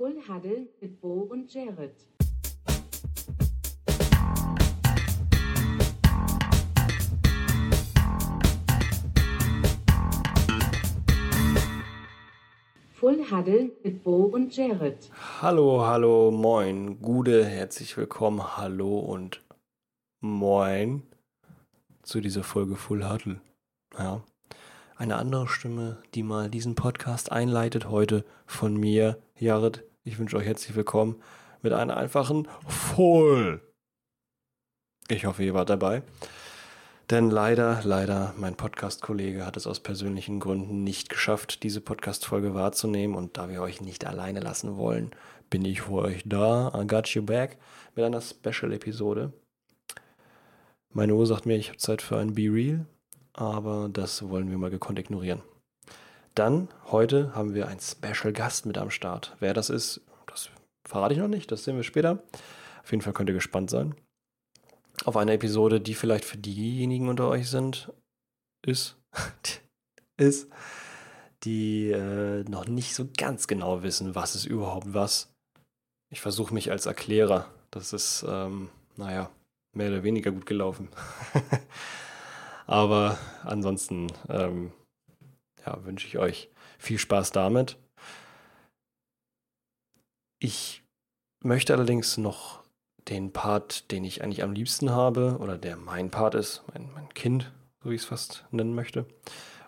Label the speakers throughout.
Speaker 1: Full Huddle mit Bo und Jared. Full Huddle mit Bo und Jared.
Speaker 2: Hallo, hallo, moin, Gude, herzlich willkommen, hallo und moin zu dieser Folge Full Huddle. Ja, eine andere Stimme, die mal diesen Podcast einleitet heute von mir, Jared. Ich wünsche euch herzlich willkommen mit einer einfachen Full. Ich hoffe, ihr wart dabei. Denn leider, leider, mein Podcast-Kollege hat es aus persönlichen Gründen nicht geschafft, diese Podcast-Folge wahrzunehmen. Und da wir euch nicht alleine lassen wollen, bin ich für euch da. I got you back mit einer Special-Episode. Meine Uhr sagt mir, ich habe Zeit für ein Be Real, aber das wollen wir mal gekonnt ignorieren. Dann, heute haben wir einen Special Gast mit am Start. Wer das ist, das verrate ich noch nicht, das sehen wir später. Auf jeden Fall könnt ihr gespannt sein auf eine Episode, die vielleicht für diejenigen unter euch sind, ist, ist, die äh, noch nicht so ganz genau wissen, was ist überhaupt was. Ich versuche mich als Erklärer. Das ist, ähm, naja, mehr oder weniger gut gelaufen. Aber ansonsten ähm, ja, wünsche ich euch viel Spaß damit. Ich möchte allerdings noch den Part, den ich eigentlich am liebsten habe, oder der mein Part ist, mein, mein Kind, so wie ich es fast nennen möchte.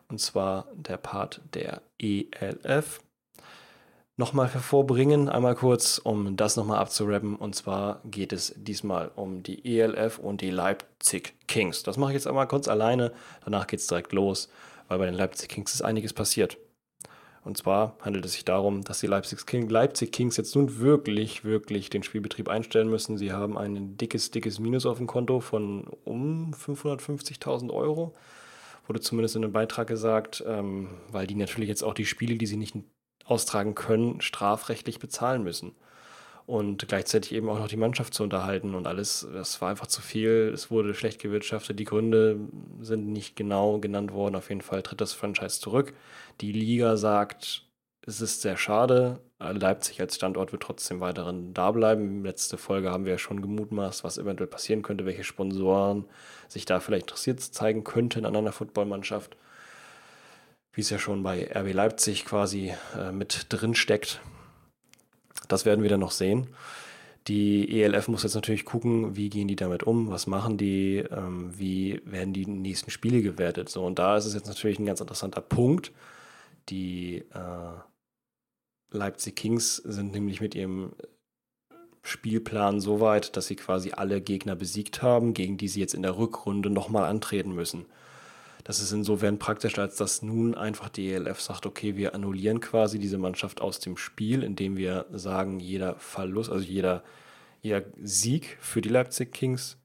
Speaker 2: Und zwar der Part der ELF. Nochmal hervorbringen, einmal kurz, um das nochmal abzurappen. Und zwar geht es diesmal um die ELF und die Leipzig Kings. Das mache ich jetzt einmal kurz alleine, danach geht es direkt los, weil bei den Leipzig Kings ist einiges passiert. Und zwar handelt es sich darum, dass die Leipzig, King, Leipzig Kings jetzt nun wirklich, wirklich den Spielbetrieb einstellen müssen. Sie haben ein dickes, dickes Minus auf dem Konto von um 550.000 Euro. Wurde zumindest in einem Beitrag gesagt, ähm, weil die natürlich jetzt auch die Spiele, die sie nicht austragen können, strafrechtlich bezahlen müssen und gleichzeitig eben auch noch die Mannschaft zu unterhalten und alles. Das war einfach zu viel. Es wurde schlecht gewirtschaftet. Die Gründe sind nicht genau genannt worden. Auf jeden Fall tritt das Franchise zurück. Die Liga sagt, es ist sehr schade. Leipzig als Standort wird trotzdem weiterhin da bleiben. Letzte Folge haben wir ja schon gemutmaßt, was eventuell passieren könnte, welche Sponsoren sich da vielleicht interessiert zeigen könnten an einer Footballmannschaft. Wie es ja schon bei RB Leipzig quasi äh, mit drin steckt. Das werden wir dann noch sehen. Die ELF muss jetzt natürlich gucken, wie gehen die damit um, was machen die, ähm, wie werden die nächsten Spiele gewertet. So, und da ist es jetzt natürlich ein ganz interessanter Punkt. Die äh, Leipzig Kings sind nämlich mit ihrem Spielplan so weit, dass sie quasi alle Gegner besiegt haben, gegen die sie jetzt in der Rückrunde nochmal antreten müssen. Das ist insofern praktisch, als dass nun einfach die ELF sagt, okay, wir annullieren quasi diese Mannschaft aus dem Spiel, indem wir sagen, jeder Verlust, also jeder, jeder Sieg für die Leipzig Kings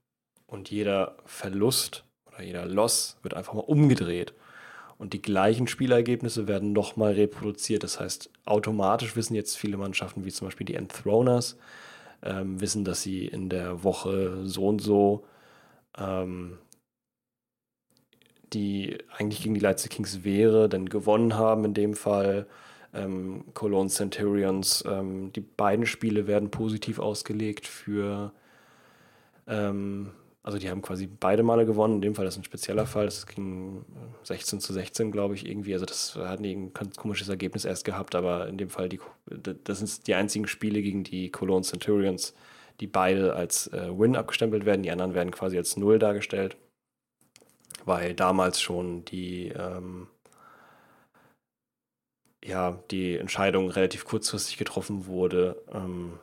Speaker 2: und jeder Verlust oder jeder Loss wird einfach mal umgedreht. Und die gleichen Spielergebnisse werden nochmal reproduziert. Das heißt, automatisch wissen jetzt viele Mannschaften, wie zum Beispiel die Enthroners, ähm, wissen, dass sie in der Woche so und so ähm, die eigentlich gegen die Leipzig Kings wäre, denn gewonnen haben in dem Fall. Ähm, Cologne Centurions, ähm, die beiden Spiele werden positiv ausgelegt für, ähm, also die haben quasi beide Male gewonnen, in dem Fall das ist ein spezieller Fall, das ging 16 zu 16, glaube ich, irgendwie, also das hat ein ganz komisches Ergebnis erst gehabt, aber in dem Fall, die, das sind die einzigen Spiele gegen die Cologne Centurions, die beide als äh, Win abgestempelt werden, die anderen werden quasi als Null dargestellt weil damals schon die, ähm, ja, die Entscheidung relativ kurzfristig getroffen wurde, ähm,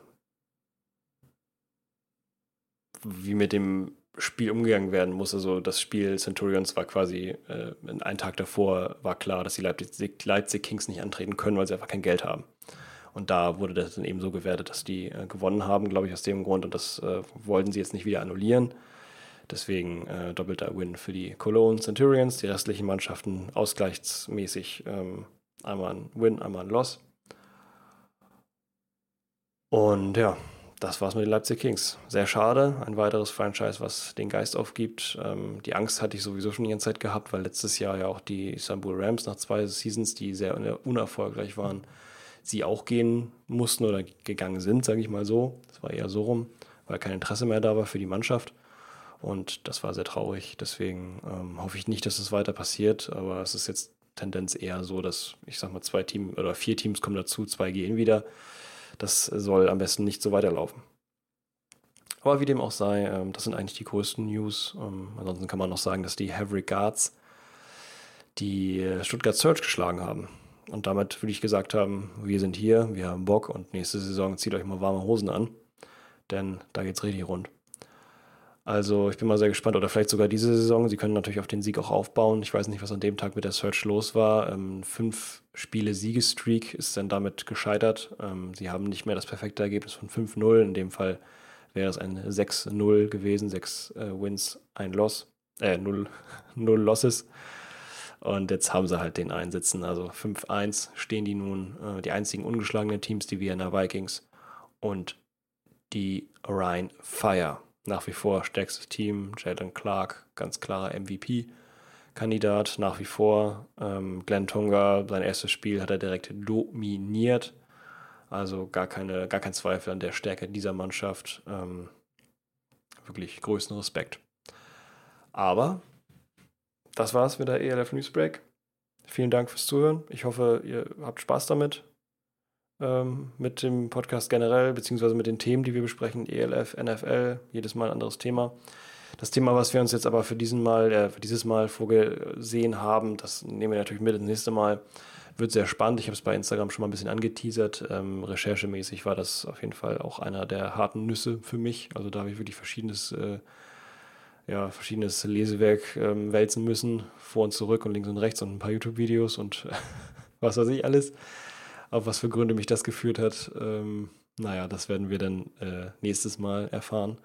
Speaker 2: wie mit dem Spiel umgegangen werden muss. Also das Spiel Centurions war quasi äh, einen Tag davor war klar, dass die Leipzig, Leipzig, Kings nicht antreten können, weil sie einfach kein Geld haben. Und da wurde das dann eben so gewertet, dass die äh, gewonnen haben, glaube ich, aus dem Grund. Und das äh, wollten sie jetzt nicht wieder annullieren. Deswegen äh, doppelter Win für die Cologne Centurions. Die restlichen Mannschaften ausgleichsmäßig ähm, einmal ein Win, einmal ein Loss. Und ja, das war's mit den Leipzig Kings. Sehr schade. Ein weiteres Franchise, was den Geist aufgibt. Ähm, die Angst hatte ich sowieso schon die ganze Zeit gehabt, weil letztes Jahr ja auch die Istanbul Rams nach zwei Seasons, die sehr unerfolgreich waren, sie auch gehen mussten oder gegangen sind, sage ich mal so. Das war eher so rum, weil kein Interesse mehr da war für die Mannschaft. Und das war sehr traurig. Deswegen ähm, hoffe ich nicht, dass es weiter passiert. Aber es ist jetzt Tendenz eher so, dass ich sag mal zwei Teams oder vier Teams kommen dazu, zwei gehen wieder. Das soll am besten nicht so weiterlaufen. Aber wie dem auch sei, ähm, das sind eigentlich die größten News. Ähm, ansonsten kann man noch sagen, dass die Haverick Guards die Stuttgart Search geschlagen haben. Und damit würde ich gesagt haben, wir sind hier, wir haben Bock und nächste Saison zieht euch mal warme Hosen an. Denn da geht's richtig rund. Also ich bin mal sehr gespannt. Oder vielleicht sogar diese Saison. Sie können natürlich auf den Sieg auch aufbauen. Ich weiß nicht, was an dem Tag mit der Search los war. Ähm, fünf Spiele Siegestreak ist dann damit gescheitert. Ähm, sie haben nicht mehr das perfekte Ergebnis von 5-0. In dem Fall wäre es ein 6-0 gewesen. Sechs äh, Wins, ein Loss. Äh, 0, 0 Losses. Und jetzt haben sie halt den Einsitzen. Also 5-1 stehen die nun, äh, die einzigen ungeschlagenen Teams, die Vienna Vikings und die Rhine Fire nach wie vor stärkstes Team. Jalen Clark, ganz klarer MVP-Kandidat nach wie vor. Ähm, Glenn Tunga, sein erstes Spiel hat er direkt dominiert. Also gar, keine, gar kein Zweifel an der Stärke dieser Mannschaft. Ähm, wirklich größten Respekt. Aber das war's mit der ELF Newsbreak. Vielen Dank fürs Zuhören. Ich hoffe, ihr habt Spaß damit ähm, mit dem Podcast generell, beziehungsweise mit den Themen, die wir besprechen, ELF, NFL, jedes Mal ein anderes Thema. Das Thema, was wir uns jetzt aber für diesen Mal, äh, für dieses Mal vorgesehen haben, das nehmen wir natürlich mit ins nächste Mal. Wird sehr spannend. Ich habe es bei Instagram schon mal ein bisschen angeteasert. Ähm, recherchemäßig war das auf jeden Fall auch einer der harten Nüsse für mich. Also da habe ich wirklich verschiedenes, äh, ja, verschiedenes Lesewerk ähm, wälzen müssen, vor und zurück und links und rechts und ein paar YouTube-Videos und was weiß ich alles auf was für Gründe mich das geführt hat, ähm, naja, das werden wir dann äh, nächstes Mal erfahren.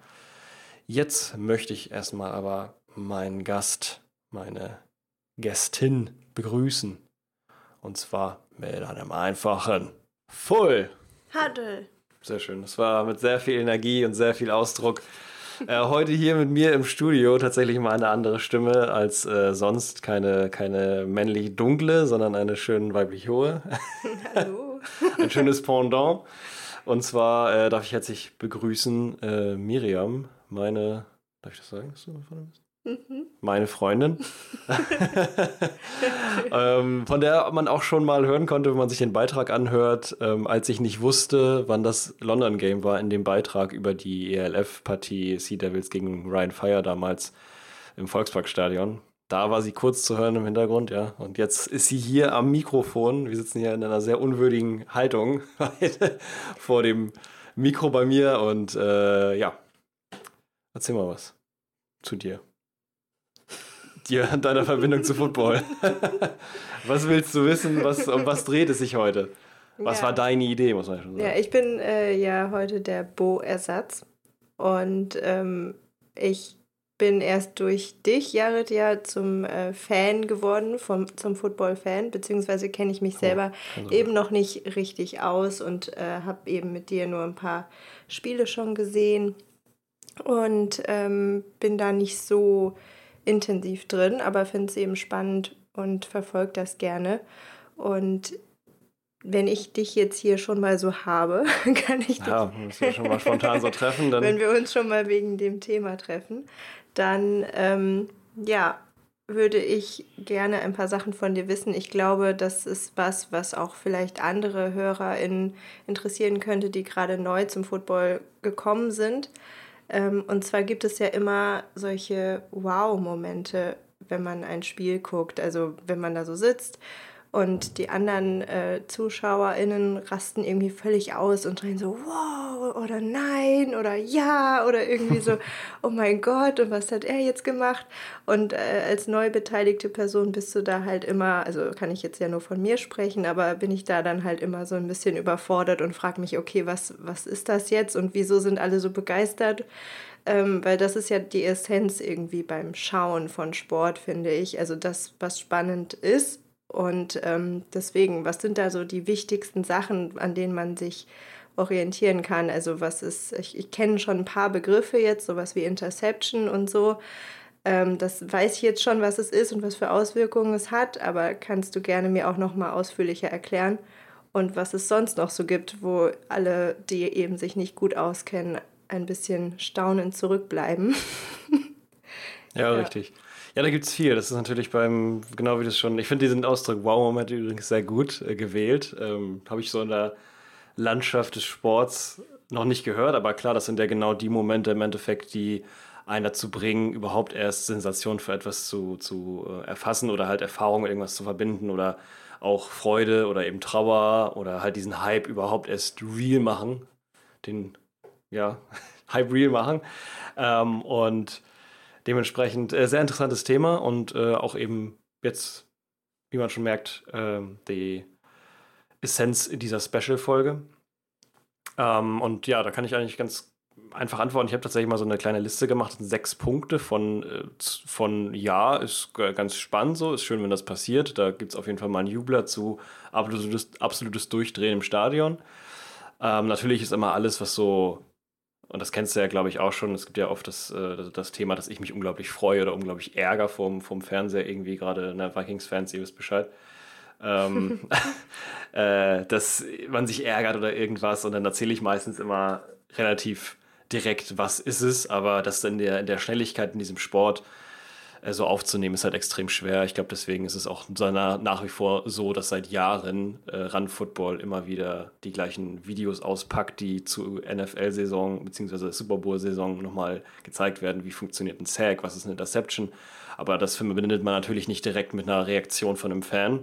Speaker 2: Jetzt möchte ich erstmal aber meinen Gast, meine Gästin begrüßen. Und zwar mit einem einfachen Full.
Speaker 3: Huddle.
Speaker 2: Sehr schön. Das war mit sehr viel Energie und sehr viel Ausdruck. Äh, heute hier mit mir im Studio tatsächlich mal eine andere Stimme als äh, sonst. Keine, keine männlich dunkle, sondern eine schön weiblich hohe. Hallo. Ein schönes Pendant. Und zwar äh, darf ich herzlich begrüßen äh, Miriam, meine. Darf ich das sagen, dass du bist? Mhm. Meine Freundin, ähm, von der man auch schon mal hören konnte, wenn man sich den Beitrag anhört, ähm, als ich nicht wusste, wann das London Game war, in dem Beitrag über die ELF-Partie Sea Devils gegen Ryan Fire damals im Volksparkstadion. Da war sie kurz zu hören im Hintergrund, ja. Und jetzt ist sie hier am Mikrofon. Wir sitzen hier in einer sehr unwürdigen Haltung vor dem Mikro bei mir und äh, ja, erzähl mal was zu dir dir an deiner Verbindung zu Football. was willst du wissen? Was, um was dreht es sich heute? Was ja. war deine Idee, muss man schon sagen?
Speaker 3: Ja, ich bin äh, ja heute der Bo-Ersatz. Und ähm, ich bin erst durch dich, Jared, ja zum äh, Fan geworden, vom, zum Football-Fan, beziehungsweise kenne ich mich selber also. eben noch nicht richtig aus und äh, habe eben mit dir nur ein paar Spiele schon gesehen und ähm, bin da nicht so intensiv drin, aber finde es eben spannend und verfolge das gerne. Und wenn ich dich jetzt hier schon mal so habe, kann ich dich.
Speaker 2: Ja, müssen wir schon mal spontan so treffen. Dann
Speaker 3: wenn wir uns schon mal wegen dem Thema treffen, dann ähm, ja, würde ich gerne ein paar Sachen von dir wissen. Ich glaube, das ist was, was auch vielleicht andere HörerInnen interessieren könnte, die gerade neu zum Football gekommen sind. Ähm, und zwar gibt es ja immer solche Wow-Momente, wenn man ein Spiel guckt. Also wenn man da so sitzt und die anderen äh, ZuschauerInnen rasten irgendwie völlig aus und drehen so, wow, oder nein, oder ja, oder irgendwie so, oh mein Gott, und was hat er jetzt gemacht? Und äh, als neu beteiligte Person bist du da halt immer, also kann ich jetzt ja nur von mir sprechen, aber bin ich da dann halt immer so ein bisschen überfordert und frage mich, okay, was, was ist das jetzt und wieso sind alle so begeistert? Ähm, weil das ist ja die Essenz irgendwie beim Schauen von Sport, finde ich. Also das, was spannend ist und ähm, deswegen, was sind da so die wichtigsten Sachen, an denen man sich orientieren kann? Also was ist, ich, ich kenne schon ein paar Begriffe jetzt, sowas wie Interception und so. Ähm, das weiß ich jetzt schon, was es ist und was für Auswirkungen es hat, aber kannst du gerne mir auch noch mal ausführlicher erklären. und was es sonst noch so gibt, wo alle, die eben sich nicht gut auskennen, ein bisschen staunend zurückbleiben.
Speaker 2: ja, ja, richtig. Ja, da gibt es viel. Das ist natürlich beim, genau wie das schon, ich finde diesen Ausdruck Wow-Moment übrigens sehr gut äh, gewählt. Ähm, Habe ich so in der Landschaft des Sports noch nicht gehört, aber klar, das sind ja genau die Momente im Endeffekt, die einen dazu bringen, überhaupt erst Sensation für etwas zu, zu äh, erfassen oder halt Erfahrung mit irgendwas zu verbinden oder auch Freude oder eben Trauer oder halt diesen Hype überhaupt erst real machen. Den, ja, Hype real machen. Ähm, und dementsprechend äh, sehr interessantes Thema und äh, auch eben jetzt, wie man schon merkt, äh, die Essenz dieser Special-Folge. Ähm, und ja, da kann ich eigentlich ganz einfach antworten. Ich habe tatsächlich mal so eine kleine Liste gemacht, sechs Punkte von, äh, von ja, ist ganz spannend so, ist schön, wenn das passiert. Da gibt es auf jeden Fall mal einen Jubler zu absolutes, absolutes Durchdrehen im Stadion. Ähm, natürlich ist immer alles, was so, und das kennst du ja, glaube ich, auch schon, es gibt ja oft das, äh, das Thema, dass ich mich unglaublich freue oder unglaublich ärger vom, vom Fernseher irgendwie, gerade ne, Vikings-Fans, ihr wisst Bescheid. ähm, äh, dass man sich ärgert oder irgendwas und dann erzähle ich meistens immer relativ direkt, was ist es, aber das in der, in der Schnelligkeit in diesem Sport so aufzunehmen, ist halt extrem schwer. Ich glaube, deswegen ist es auch nach wie vor so, dass seit Jahren äh, Run Football immer wieder die gleichen Videos auspackt, die zu NFL-Saison bzw. Super Bowl-Saison nochmal gezeigt werden. Wie funktioniert ein Sack, was ist eine Interception? Aber das verbindet man natürlich nicht direkt mit einer Reaktion von einem Fan.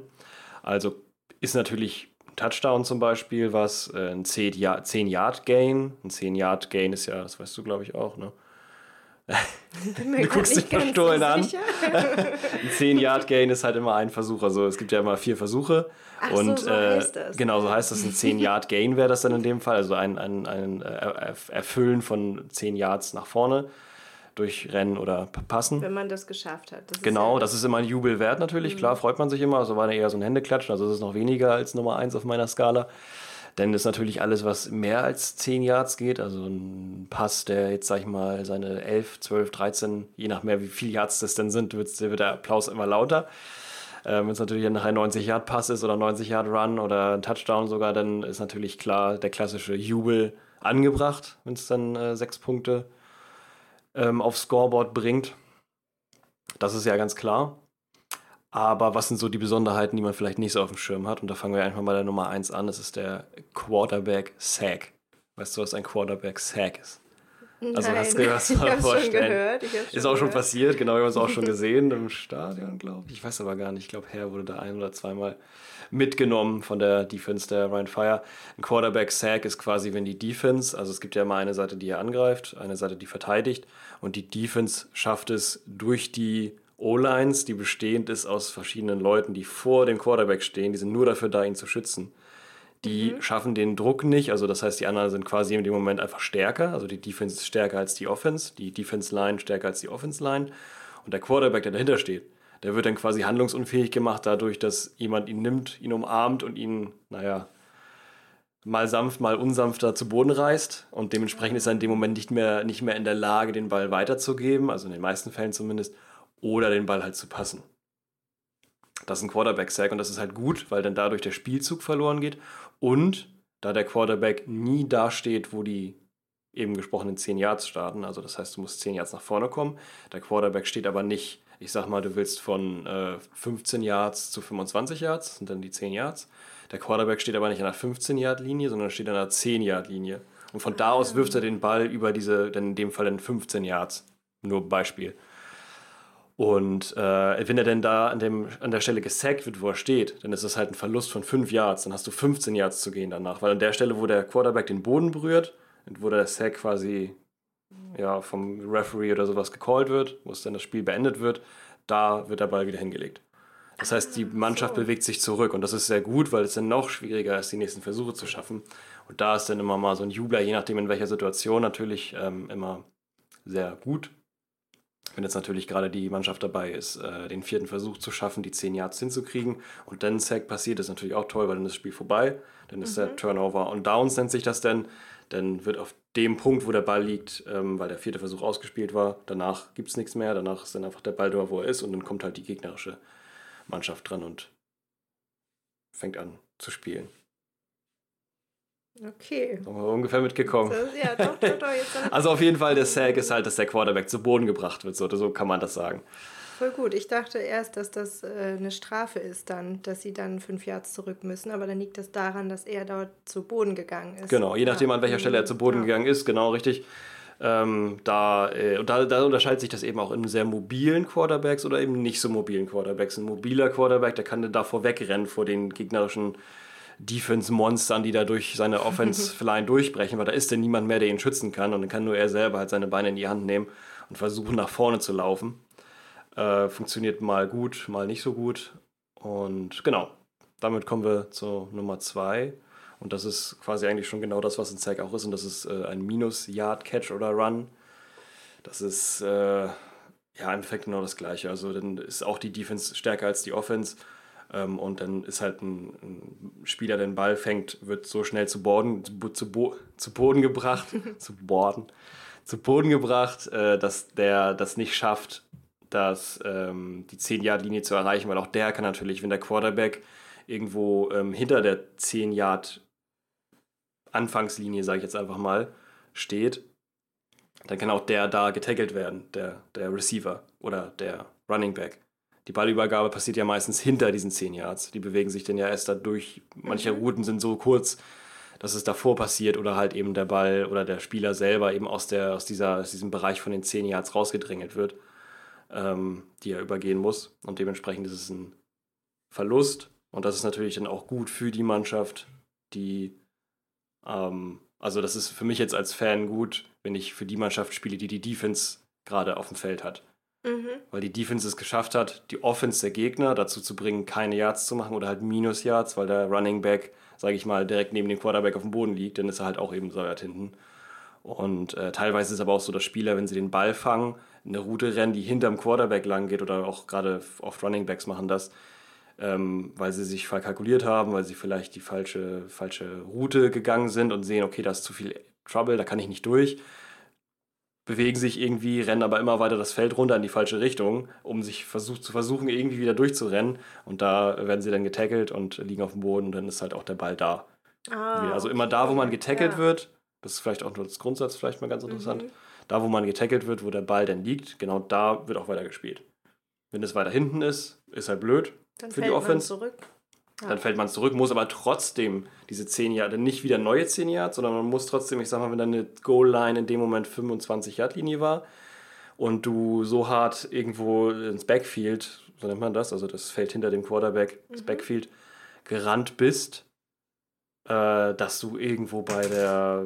Speaker 2: Also ist natürlich Touchdown zum Beispiel was, äh, ein 10-Yard-Gain. Ein 10-Yard-Gain ist ja, das weißt du, glaube ich, auch, ne? Du guckst dich verstohlen an. ein 10-Yard-Gain ist halt immer ein Versuch. Also es gibt ja immer vier Versuche. Ach und so, so äh, heißt das. genau, so heißt das. Ein 10-Yard-Gain wäre das dann in dem Fall. Also ein, ein, ein äh, Erfüllen von 10 Yards nach vorne durchrennen oder passen.
Speaker 3: Wenn man das geschafft hat.
Speaker 2: Das genau, ja das ist immer ein Jubel wert natürlich. Mhm. Klar, freut man sich immer. Also war eher so ein Händeklatschen. Also es ist noch weniger als Nummer 1 auf meiner Skala. Denn das ist natürlich alles, was mehr als 10 Yards geht. Also ein Pass, der jetzt, sag ich mal, seine 11, 12, 13, je nach mehr, wie viele Yards das denn sind, wird, wird der Applaus immer lauter. Ähm, Wenn es natürlich nachher 90-Yard-Pass ist oder 90-Yard-Run oder ein Touchdown sogar, dann ist natürlich klar der klassische Jubel angebracht, wenn es dann äh, sechs Punkte ähm, aufs Scoreboard bringt. Das ist ja ganz klar. Aber was sind so die Besonderheiten, die man vielleicht nicht so auf dem Schirm hat? Und da fangen wir einfach mal der Nummer 1 an. Das ist der Quarterback Sack. Weißt du, was ein Quarterback Sack ist? Also
Speaker 3: Nein, hast du das mal vorstellen. Gehört,
Speaker 2: ist auch schon passiert, genau, wir haben es auch schon gesehen im Stadion, glaube ich. Ich weiß aber gar nicht. Ich glaube, Herr wurde da ein oder zweimal mitgenommen von der Defense der Ryan Fire. Ein Quarterback-Sack ist quasi, wenn die Defense, also es gibt ja immer eine Seite, die hier angreift, eine Seite, die verteidigt und die Defense schafft es durch die O-Lines, die bestehend ist aus verschiedenen Leuten, die vor dem Quarterback stehen, die sind nur dafür da, ihn zu schützen. Die mhm. schaffen den Druck nicht, also das heißt, die anderen sind quasi in dem Moment einfach stärker. Also die Defense ist stärker als die Offense, die Defense Line stärker als die Offense Line. Und der Quarterback, der dahinter steht, der wird dann quasi handlungsunfähig gemacht, dadurch, dass jemand ihn nimmt, ihn umarmt und ihn, naja, mal sanft, mal unsanfter zu Boden reißt. Und dementsprechend ist er in dem Moment nicht mehr, nicht mehr in der Lage, den Ball weiterzugeben, also in den meisten Fällen zumindest, oder den Ball halt zu passen. Das ist ein Quarterback-Sack und das ist halt gut, weil dann dadurch der Spielzug verloren geht und da der Quarterback nie da steht, wo die eben gesprochenen 10 Yards starten, also das heißt, du musst 10 Yards nach vorne kommen, der Quarterback steht aber nicht ich sag mal, du willst von äh, 15 Yards zu 25 Yards, sind dann die 10 Yards. Der Quarterback steht aber nicht an der 15-Yard-Linie, sondern steht an der 10-Yard-Linie. Und von da aus wirft er den Ball über diese, dann in dem Fall dann 15 Yards. Nur Beispiel. Und äh, wenn er denn da an, dem, an der Stelle gesackt wird, wo er steht, dann ist das halt ein Verlust von 5 Yards. Dann hast du 15 Yards zu gehen danach. Weil an der Stelle, wo der Quarterback den Boden berührt, wo der Sack quasi ja, vom Referee oder sowas gecallt wird, wo es dann das Spiel beendet wird, da wird der Ball wieder hingelegt. Das heißt, die Mannschaft so. bewegt sich zurück und das ist sehr gut, weil es dann noch schwieriger ist, die nächsten Versuche zu schaffen. Und da ist dann immer mal so ein Jubler, je nachdem in welcher Situation, natürlich ähm, immer sehr gut. Wenn jetzt natürlich gerade die Mannschaft dabei ist, äh, den vierten Versuch zu schaffen, die zehn Yards hinzukriegen und dann ein Sack passiert, ist natürlich auch toll, weil dann ist das Spiel vorbei. Dann ist mhm. der Turnover on Downs, nennt sich das denn. Dann wird auf dem Punkt, wo der Ball liegt, ähm, weil der vierte Versuch ausgespielt war, danach gibt es nichts mehr. Danach ist dann einfach der Ball da, wo er ist und dann kommt halt die gegnerische Mannschaft dran und fängt an zu spielen.
Speaker 3: Okay.
Speaker 2: Sind wir ungefähr mitgekommen.
Speaker 3: Ja, doch, doch, doch.
Speaker 2: Also auf jeden Fall, der Sack ist halt, dass der Quarterback zu Boden gebracht wird. So, so kann man das sagen.
Speaker 3: voll gut. Ich dachte erst, dass das äh, eine Strafe ist dann, dass sie dann fünf Yards zurück müssen, aber dann liegt das daran, dass er dort zu Boden gegangen ist.
Speaker 2: Genau, je nachdem,
Speaker 3: Ja.
Speaker 2: an welcher Stelle er zu Boden
Speaker 3: Ja.
Speaker 2: gegangen ist, genau richtig. Ähm, da, äh, und da, da unterscheidet sich das eben auch in sehr mobilen Quarterbacks oder eben nicht so mobilen Quarterbacks. Ein mobiler Quarterback, der kann davor wegrennen vor den gegnerischen Defense-Monstern, die da durch seine Offense-Line durchbrechen, weil da ist denn niemand mehr, der ihn schützen kann und dann kann nur er selber halt seine Beine in die Hand nehmen und versuchen nach vorne zu laufen. Äh, funktioniert mal gut, mal nicht so gut. Und genau, damit kommen wir zur Nummer zwei. Und das ist quasi eigentlich schon genau das, was ein Sack auch ist. Und das ist äh, ein Minus-Yard-Catch oder Run. Das ist äh, ja im Endeffekt genau das Gleiche. Also dann ist auch die Defense stärker als die Offense. Ähm, und dann ist halt ein, ein Spieler, der den Ball fängt, wird so schnell zu Boden, zu, Bo zu Boden gebracht, zu Boden, zu Boden gebracht, äh, dass der das nicht schafft, das, ähm, die 10-Yard-Linie zu erreichen, weil auch der kann natürlich, wenn der Quarterback irgendwo ähm, hinter der 10-Yard Anfangslinie, sage ich jetzt einfach mal, steht, dann kann auch der da getackelt werden, der, der Receiver oder der Running Back. Die Ballübergabe passiert ja meistens hinter diesen 10 Yards. Die bewegen sich dann ja erst dadurch. Manche Routen sind so kurz, dass es davor passiert oder halt eben der Ball oder der Spieler selber eben aus, der, aus, dieser, aus diesem Bereich von den 10 Yards rausgedrängelt wird, ähm, die er übergehen muss. Und dementsprechend ist es ein Verlust. Und das ist natürlich dann auch gut für die Mannschaft, die ähm, also das ist für mich jetzt als Fan gut, wenn ich für die Mannschaft spiele, die die Defense gerade auf dem Feld hat.
Speaker 3: Mhm.
Speaker 2: Weil die Defense es geschafft hat, die Offense der Gegner dazu zu bringen, keine Yards zu machen oder halt Minus-Yards, weil der Running Back, sage ich mal, direkt neben dem Quarterback auf dem Boden liegt, dann ist er halt auch eben so weit hinten. Und äh, teilweise ist es aber auch so, dass Spieler, wenn sie den Ball fangen, eine Route rennen, die hinterm Quarterback lang geht oder auch gerade oft Running Backs machen das, ähm, weil sie sich verkalkuliert haben, weil sie vielleicht die falsche, falsche Route gegangen sind und sehen, okay, da ist zu viel Trouble, da kann ich nicht durch. Bewegen sich irgendwie, rennen aber immer weiter das Feld runter in die falsche Richtung, um sich versucht, zu versuchen, irgendwie wieder durchzurennen. Und da werden sie dann getackelt und liegen auf dem Boden und dann ist halt auch der Ball da.
Speaker 3: Ah.
Speaker 2: Also immer da, wo man getackelt
Speaker 3: Ja.
Speaker 2: wird, das ist vielleicht auch nur das Grundsatz, vielleicht mal ganz interessant.
Speaker 3: Mhm.
Speaker 2: Da, wo man getackelt wird, wo der Ball dann liegt, genau da wird auch weiter gespielt. Wenn es weiter hinten ist, ist halt blöd
Speaker 3: Dann
Speaker 2: für die
Speaker 3: fällt man
Speaker 2: Offense.
Speaker 3: zurück. Ja.
Speaker 2: Dann fällt man zurück, muss aber trotzdem diese 10 Yards, nicht wieder neue 10 Yards, sondern man muss trotzdem, ich sag mal, wenn dann eine Goal-Line in dem Moment 25 Yard Linie war und du so hart irgendwo ins Backfield, so nennt man das, also das Feld hinter dem Quarterback, das
Speaker 3: Mhm.
Speaker 2: Backfield, gerannt bist, äh, dass du irgendwo bei der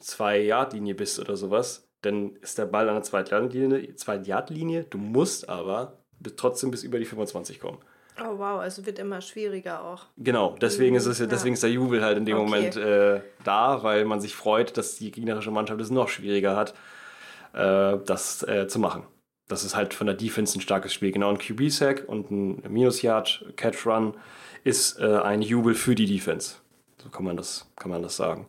Speaker 2: 2-Yard-Linie bist oder sowas, dann ist der Ball an der 2-Yard-Linie, 2-Yard-Linie, du musst aber trotzdem bis über die 25 kommen.
Speaker 3: Oh wow, also wird immer schwieriger auch.
Speaker 2: Genau, deswegen ist es
Speaker 3: Ja.
Speaker 2: deswegen ist der Jubel halt in dem
Speaker 3: Okay.
Speaker 2: Moment äh, da, weil man sich freut, dass die gegnerische Mannschaft es noch schwieriger hat, äh, das äh, zu machen. Das ist halt von der Defense ein starkes Spiel. Genau, ein QB-Sack und ein Minus-Yard-Catch-Run ist äh, ein Jubel für die Defense. So kann man das, kann man das sagen.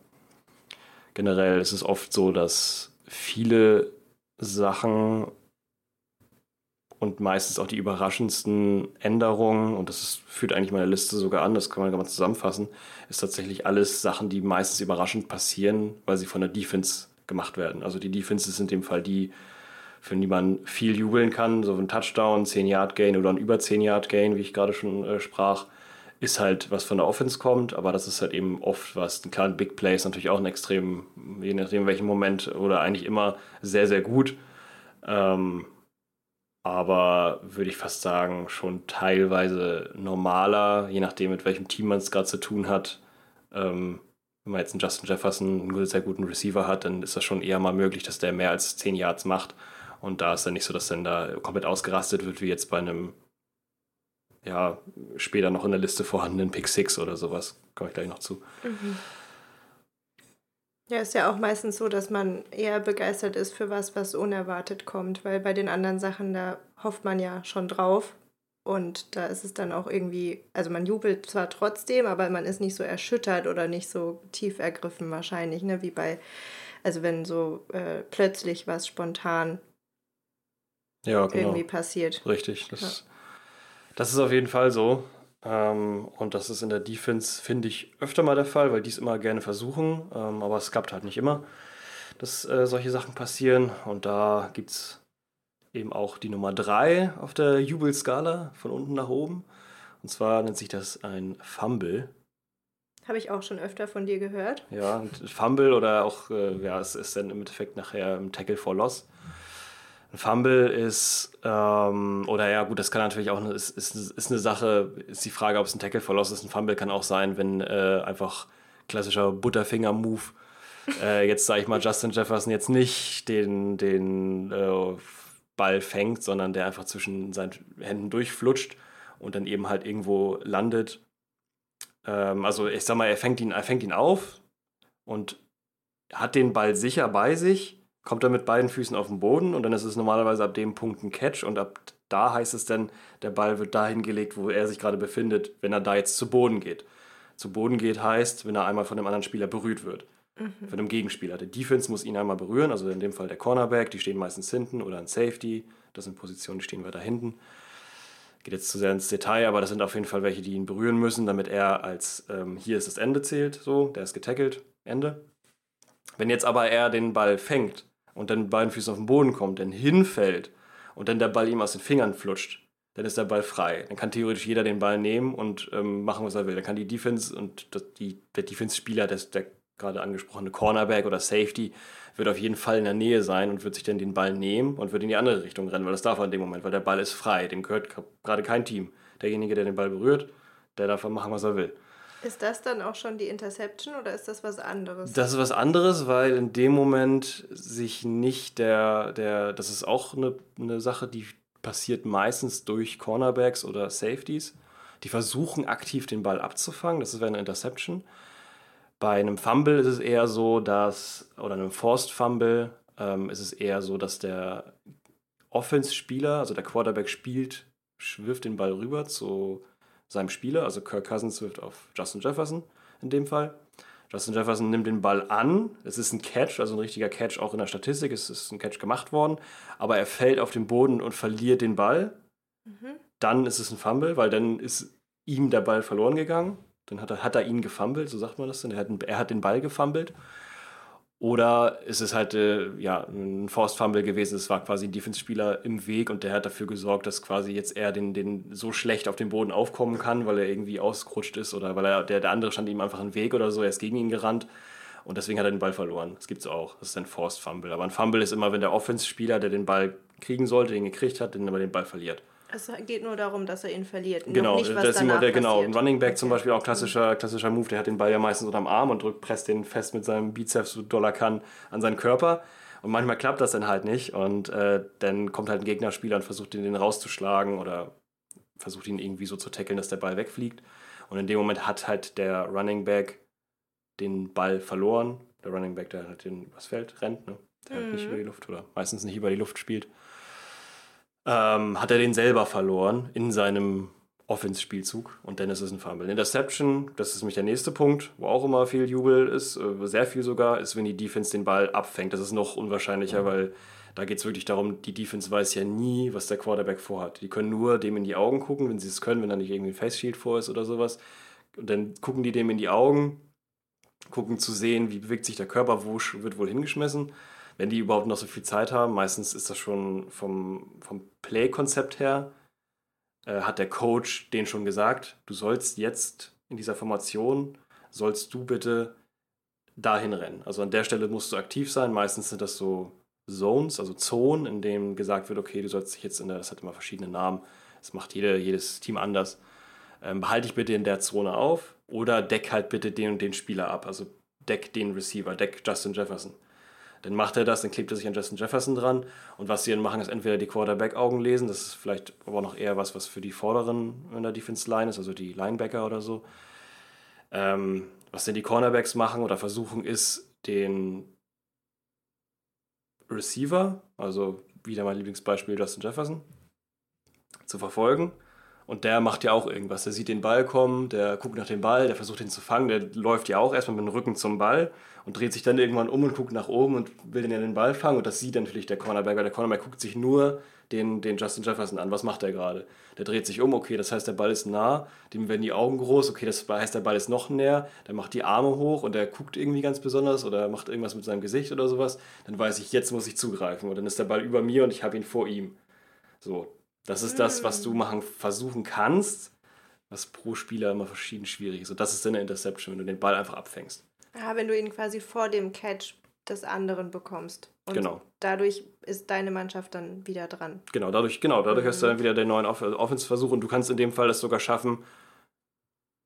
Speaker 2: Generell ist es oft so, dass viele Sachen und meistens auch die überraschendsten Änderungen, und das ist, führt eigentlich meine Liste sogar an, das kann man mal zusammenfassen, ist tatsächlich alles Sachen, die meistens überraschend passieren, weil sie von der Defense gemacht werden. Also die Defense ist in dem Fall die, für die man viel jubeln kann, so ein Touchdown, 10-Yard-Gain oder ein über 10-Yard-Gain, wie ich gerade schon äh, sprach, ist halt was von der Offense kommt, aber das ist halt eben oft was. Ein kleiner Big Play ist natürlich auch ein extrem, je nachdem welchen Moment oder eigentlich immer sehr, sehr gut. Ähm, aber würde ich fast sagen, schon teilweise normaler, je nachdem, mit welchem Team man es gerade zu tun hat. Ähm, wenn man jetzt einen Justin Jefferson, einen sehr guten Receiver hat, dann ist das schon eher mal möglich, dass der mehr als 10 Yards macht. Und da ist dann nicht so, dass dann da komplett ausgerastet wird, wie jetzt bei einem, ja, später noch in der Liste vorhandenen Pick 6 oder sowas. Komme ich gleich noch zu.
Speaker 3: Ja, ist ja auch meistens so, dass man eher begeistert ist für was, was unerwartet kommt, weil bei den anderen Sachen, da hofft man ja schon drauf. Und da ist es dann auch irgendwie, also man jubelt zwar trotzdem, aber man ist nicht so erschüttert oder nicht so tief ergriffen wahrscheinlich, ne? Wie bei, also wenn so äh, plötzlich was spontan
Speaker 2: Ja, genau.
Speaker 3: irgendwie passiert.
Speaker 2: Richtig. Das, das ist auf jeden Fall so. Ähm, und das ist in der Defense, finde ich, öfter mal der Fall, weil die es immer gerne versuchen. Ähm, aber es klappt halt nicht immer, dass äh, solche Sachen passieren. Und da gibt es eben auch die Nummer 3 auf der Jubelskala von unten nach oben. Und zwar nennt sich das ein Fumble.
Speaker 3: Habe ich auch schon öfter von dir gehört.
Speaker 2: Ja, Fumble oder auch, äh, ja, es ist dann im Endeffekt nachher im Tackle for Loss. Fumble ist, ähm, oder ja, gut, das kann natürlich auch, ist, ist, ist eine Sache, ist die Frage, ob es ein Tackle for Loss ist. Ein Fumble kann auch sein, wenn äh, einfach klassischer Butterfinger-Move, äh, jetzt sage ich mal, Justin Jefferson jetzt nicht den, den äh, Ball fängt, sondern der einfach zwischen seinen Händen durchflutscht und dann eben halt irgendwo landet. Ähm, also ich sag mal, er fängt ihn, er fängt ihn auf und hat den Ball sicher bei sich kommt er mit beiden Füßen auf den Boden und dann ist es normalerweise ab dem Punkt ein Catch und ab da heißt es dann, der Ball wird dahin gelegt, wo er sich gerade befindet, wenn er da jetzt zu Boden geht. Zu Boden geht heißt, wenn er einmal von einem anderen Spieler berührt wird. Mhm. Von einem Gegenspieler. Der Defense muss ihn einmal berühren, also in dem Fall der Cornerback, die stehen meistens hinten oder ein Safety, das sind Positionen, die stehen weiter hinten. Geht jetzt zu sehr ins Detail, aber das sind auf jeden Fall welche, die ihn berühren müssen, damit er als ähm, hier ist das Ende zählt, so, der ist getackelt, Ende. Wenn jetzt aber er den Ball fängt und dann mit beiden Füßen auf den Boden kommt, dann hinfällt und dann der Ball ihm aus den Fingern flutscht, dann ist der Ball frei. Dann kann theoretisch jeder den Ball nehmen und ähm, machen, was er will. Dann kann die Defense und das, die, der Defense-Spieler, der, der gerade angesprochene Cornerback oder Safety, wird auf jeden Fall in der Nähe sein und wird sich dann den Ball nehmen und wird in die andere Richtung rennen, weil das darf er in dem Moment, weil der Ball ist frei. Dem gehört gerade kein Team. Derjenige, der den Ball berührt, der darf machen, was er will.
Speaker 3: Ist das dann auch schon die Interception oder ist das was anderes?
Speaker 2: Das ist was anderes, weil in dem Moment sich nicht der, der das ist auch eine, eine Sache, die passiert meistens durch Cornerbacks oder Safeties. Die versuchen aktiv den Ball abzufangen, das ist eine Interception. Bei einem Fumble ist es eher so, dass, oder einem Forced Fumble ähm, ist es eher so, dass der Offense-Spieler, also der Quarterback spielt, wirft den Ball rüber zu seinem Spieler, also Kirk Cousins wirft auf Justin Jefferson in dem Fall. Justin Jefferson nimmt den Ball an. Es ist ein Catch, also ein richtiger Catch auch in der Statistik. Es ist ein Catch gemacht worden. Aber er fällt auf den Boden und verliert den Ball. Mhm. Dann ist es ein Fumble, weil dann ist ihm der Ball verloren gegangen. Dann hat er, hat er ihn gefummelt, so sagt man das denn. Er hat, er hat den Ball gefummelt. Oder ist es halt äh, ja, ein Forced Fumble gewesen, es war quasi ein Defense-Spieler im Weg und der hat dafür gesorgt, dass quasi jetzt er den, den so schlecht auf den Boden aufkommen kann, weil er irgendwie ausgerutscht ist oder weil er, der, der andere stand ihm einfach im Weg oder so, er ist gegen ihn gerannt und deswegen hat er den Ball verloren. Das gibt es auch. Das ist ein Forced Fumble. Aber ein Fumble ist immer, wenn der Offense-Spieler, der den Ball kriegen sollte, den gekriegt hat, den aber den Ball verliert.
Speaker 3: Es geht nur darum, dass er ihn verliert.
Speaker 2: Genau,
Speaker 3: nicht,
Speaker 2: das ist immer der, genau. Ein Running Back okay. zum Beispiel auch klassischer, klassischer Move, der hat den Ball ja meistens unterm Arm und drückt, presst den fest mit seinem Bizeps, so doller kann, an seinen Körper. Und manchmal klappt das dann halt nicht. Und äh, dann kommt halt ein Gegnerspieler und versucht ihn den rauszuschlagen oder versucht ihn irgendwie so zu tackeln, dass der Ball wegfliegt. Und in dem Moment hat halt der Running Back den Ball verloren. Der Running Back, der halt den, was fällt, rennt, ne? Der mhm. halt nicht mhm. über die Luft oder meistens nicht über die Luft spielt ähm, hat er den selber verloren in seinem Offense-Spielzug und dann ist es ein Fumble. Interception, das ist nämlich der nächste Punkt, wo auch immer viel Jubel ist, äh, sehr viel sogar, ist, wenn die Defense den Ball abfängt. Das ist noch unwahrscheinlicher, mhm. weil da geht es wirklich darum, die Defense weiß ja nie, was der Quarterback vorhat. Die können nur dem in die Augen gucken, wenn sie es können, wenn da nicht irgendwie ein Face Shield vor ist oder sowas. Und dann gucken die dem in die Augen, gucken zu sehen, wie bewegt sich der Körper, wo wird wohl hingeschmissen wenn die überhaupt noch so viel Zeit haben. Meistens ist das schon vom, vom Play-Konzept her, äh, hat der Coach den schon gesagt, du sollst jetzt in dieser Formation, sollst du bitte dahin rennen. Also an der Stelle musst du aktiv sein. Meistens sind das so Zones, also Zonen, in denen gesagt wird, okay, du sollst dich jetzt in der, das hat immer verschiedene Namen, das macht jede, jedes Team anders. Ähm, behalte dich bitte in der Zone auf oder deck halt bitte den und den Spieler ab. Also deck den Receiver, deck Justin Jefferson. Dann macht er das, dann klebt er sich an Justin Jefferson dran. Und was sie dann machen, ist entweder die Quarterback-Augen lesen, das ist vielleicht aber noch eher was, was für die Vorderen in der Defense-Line ist, also die Linebacker oder so. Ähm, was denn die Cornerbacks machen oder versuchen, ist den Receiver, also wieder mein Lieblingsbeispiel Justin Jefferson, zu verfolgen Und der macht ja auch irgendwas. Der sieht den Ball kommen, der guckt nach dem Ball, der versucht ihn zu fangen, der läuft ja auch erstmal mit dem Rücken zum Ball und dreht sich dann irgendwann um und guckt nach oben und will den ja den Ball fangen. Und das sieht natürlich der Cornerback, der Cornerback guckt sich nur den, den Justin Jefferson an. Was macht der gerade? Der dreht sich um, okay, das heißt, der Ball ist nah, dem werden die Augen groß, okay, das heißt, der Ball ist noch näher, der macht die Arme hoch und der guckt irgendwie ganz besonders oder macht irgendwas mit seinem Gesicht oder sowas. Dann weiß ich, jetzt muss ich zugreifen und dann ist der Ball über mir und ich habe ihn vor ihm. So, das ist das, was du machen, versuchen kannst, was pro Spieler immer verschieden schwierig ist. Und das ist dann eine Interception, wenn du den Ball einfach abfängst.
Speaker 3: Ja, wenn du ihn quasi vor dem Catch des anderen bekommst. Und
Speaker 2: Genau.
Speaker 3: dadurch ist deine Mannschaft dann wieder dran.
Speaker 2: Genau, dadurch, genau, dadurch hast du dann wieder den neuen Off Offense-Versuch und du kannst in dem Fall das sogar schaffen.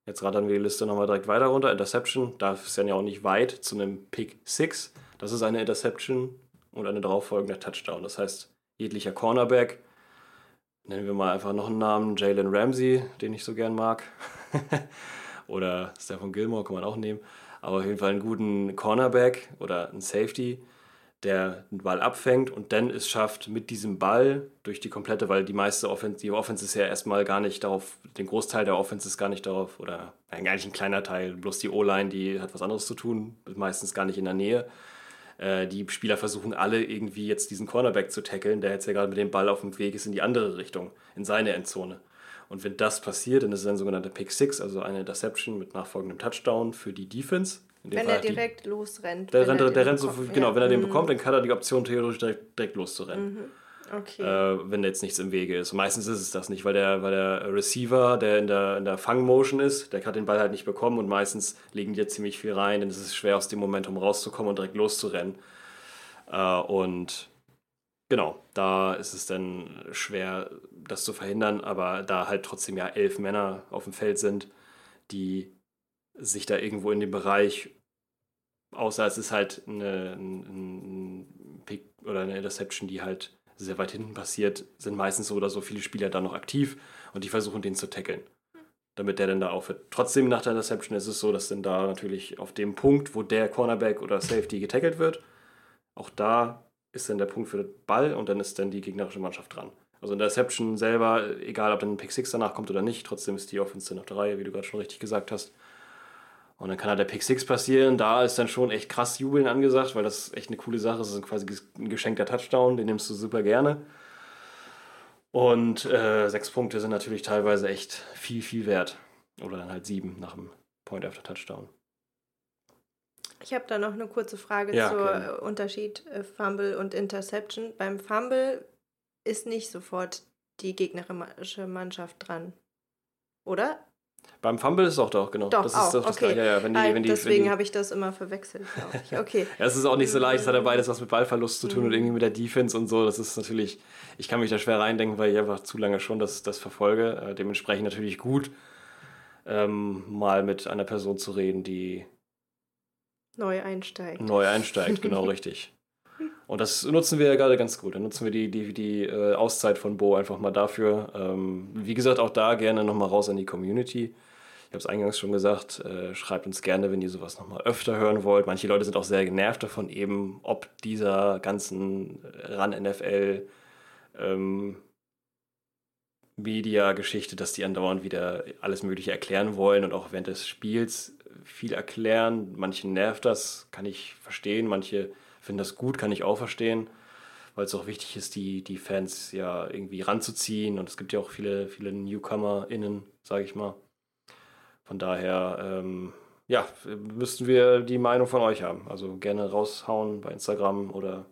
Speaker 2: Jetzt rattern wir die Liste nochmal direkt weiter runter. Interception, da ist dann ja auch nicht weit zu einem Pick 6. Das ist eine Interception und eine darauffolgende Touchdown. Das heißt, jeglicher Cornerback, nennen wir mal einfach noch einen Namen, Jalen Ramsey, den ich so gern mag. oder Stephen Gilmore kann man auch nehmen. Aber auf jeden Fall einen guten Cornerback oder einen Safety, der den Ball abfängt und dann es schafft, mit diesem Ball durch die komplette, weil die meiste Offense, die Offense ist ja erstmal gar nicht darauf, den Großteil der Offense ist gar nicht darauf, oder eigentlich ein kleiner Teil, bloß die O-Line, die hat was anderes zu tun, ist meistens gar nicht in der Nähe. Äh, die Spieler versuchen alle irgendwie jetzt diesen Cornerback zu tackeln, der jetzt ja gerade mit dem Ball auf dem Weg ist in die andere Richtung, in seine Endzone. Und wenn das passiert, dann ist es ein sogenannter Pick 6, also eine Interception mit nachfolgendem Touchdown für die Defense.
Speaker 3: Wenn
Speaker 2: Fall
Speaker 3: er
Speaker 2: hat die-
Speaker 3: direkt losrennt.
Speaker 2: der rennt,
Speaker 3: er
Speaker 2: der rennt so,
Speaker 3: bekommt.
Speaker 2: genau,
Speaker 3: Ja.
Speaker 2: wenn er den
Speaker 3: Mhm.
Speaker 2: bekommt, dann kann er die Option theoretisch direkt, direkt loszurennen,
Speaker 3: Okay.
Speaker 2: äh, wenn jetzt nichts im Wege ist. Meistens ist es das nicht, weil der, weil der Receiver, der in der, in der Fangmotion ist, der hat den Ball halt nicht bekommen und meistens legen die ziemlich viel rein, ist es schwer aus dem Momentum rauszukommen und direkt loszurennen. Äh, und genau, da ist es dann schwer, das zu verhindern, aber da halt trotzdem ja elf Männer auf dem Feld sind, die sich da irgendwo in dem Bereich außer es ist halt eine, ein, ein Pick oder eine Interception, die halt sehr weit hinten passiert, sind meistens so oder so viele Spieler da noch aktiv und die versuchen den zu tackeln, damit der dann da aufhört. Trotzdem nach der Interception ist es so, dass dann da natürlich auf dem Punkt, wo der Cornerback oder Safety getackelt wird, auch da ist dann der Punkt für den Ball und dann ist dann die gegnerische Mannschaft dran. Also in der Interception selber, egal ob dann ein Pick 6 danach kommt oder nicht, trotzdem ist die Offense dann auf der Reihe, wie du gerade schon richtig gesagt hast. Und dann kann halt der Pick 6 passieren. Da ist dann schon echt krass Jubeln angesagt, weil das echt eine coole Sache ist. Das ist quasi ein geschenkter Touchdown, den nimmst du super gerne. Und äh, sechs Punkte sind natürlich teilweise echt viel, viel wert. Oder dann halt sieben nach dem Point after Touchdown.
Speaker 3: Ich habe da noch eine kurze Frage
Speaker 2: Ja,
Speaker 3: zum
Speaker 2: gerne.
Speaker 3: Unterschied äh, Fumble und Interception. Beim Fumble ist nicht sofort die gegnerische Mannschaft dran. Oder?
Speaker 2: Beim Fumble ist es auch doch, genau.
Speaker 3: Doch,
Speaker 2: das ist doch das
Speaker 3: okay.
Speaker 2: Gleiche. Ja, ja, wenn die, wenn die,
Speaker 3: Deswegen habe ich das immer verwechselt, glaube ich. Okay.
Speaker 2: Es ist auch nicht so leicht, es hat ja beides was mit Ballverlust zu tun und
Speaker 3: Mhm.
Speaker 2: irgendwie mit der Defense und so. Das ist natürlich, ich kann mich da schwer reindenken, weil ich einfach zu lange schon das, das verfolge. Äh, dementsprechend natürlich gut, ähm, mal mit einer Person zu reden, die
Speaker 3: Neu einsteigen.
Speaker 2: neu einsteigt, genau richtig. Und das nutzen wir ja gerade ganz gut. Dann nutzen wir die, die, die äh, Auszeit von Bo einfach mal dafür. Ähm, wie gesagt, auch da gerne nochmal raus an die Community. Ich habe es eingangs schon gesagt, äh, schreibt uns gerne, wenn ihr sowas nochmal öfter hören wollt. Manche Leute sind auch sehr genervt davon, eben ob dieser ganzen RAN-NFL ähm, Media-Geschichte, dass die andauernd wieder alles Mögliche erklären wollen und auch während des Spiels viel erklären. Manchen nervt das, kann ich verstehen. Manche finden das gut, kann ich auch verstehen, weil es auch wichtig ist, die, die Fans ja irgendwie ranzuziehen. Und es gibt ja auch viele, viele NewcomerInnen, sage ich mal. Von daher, ähm, ja, müssten wir die Meinung von euch haben. Also gerne raushauen bei Instagram oder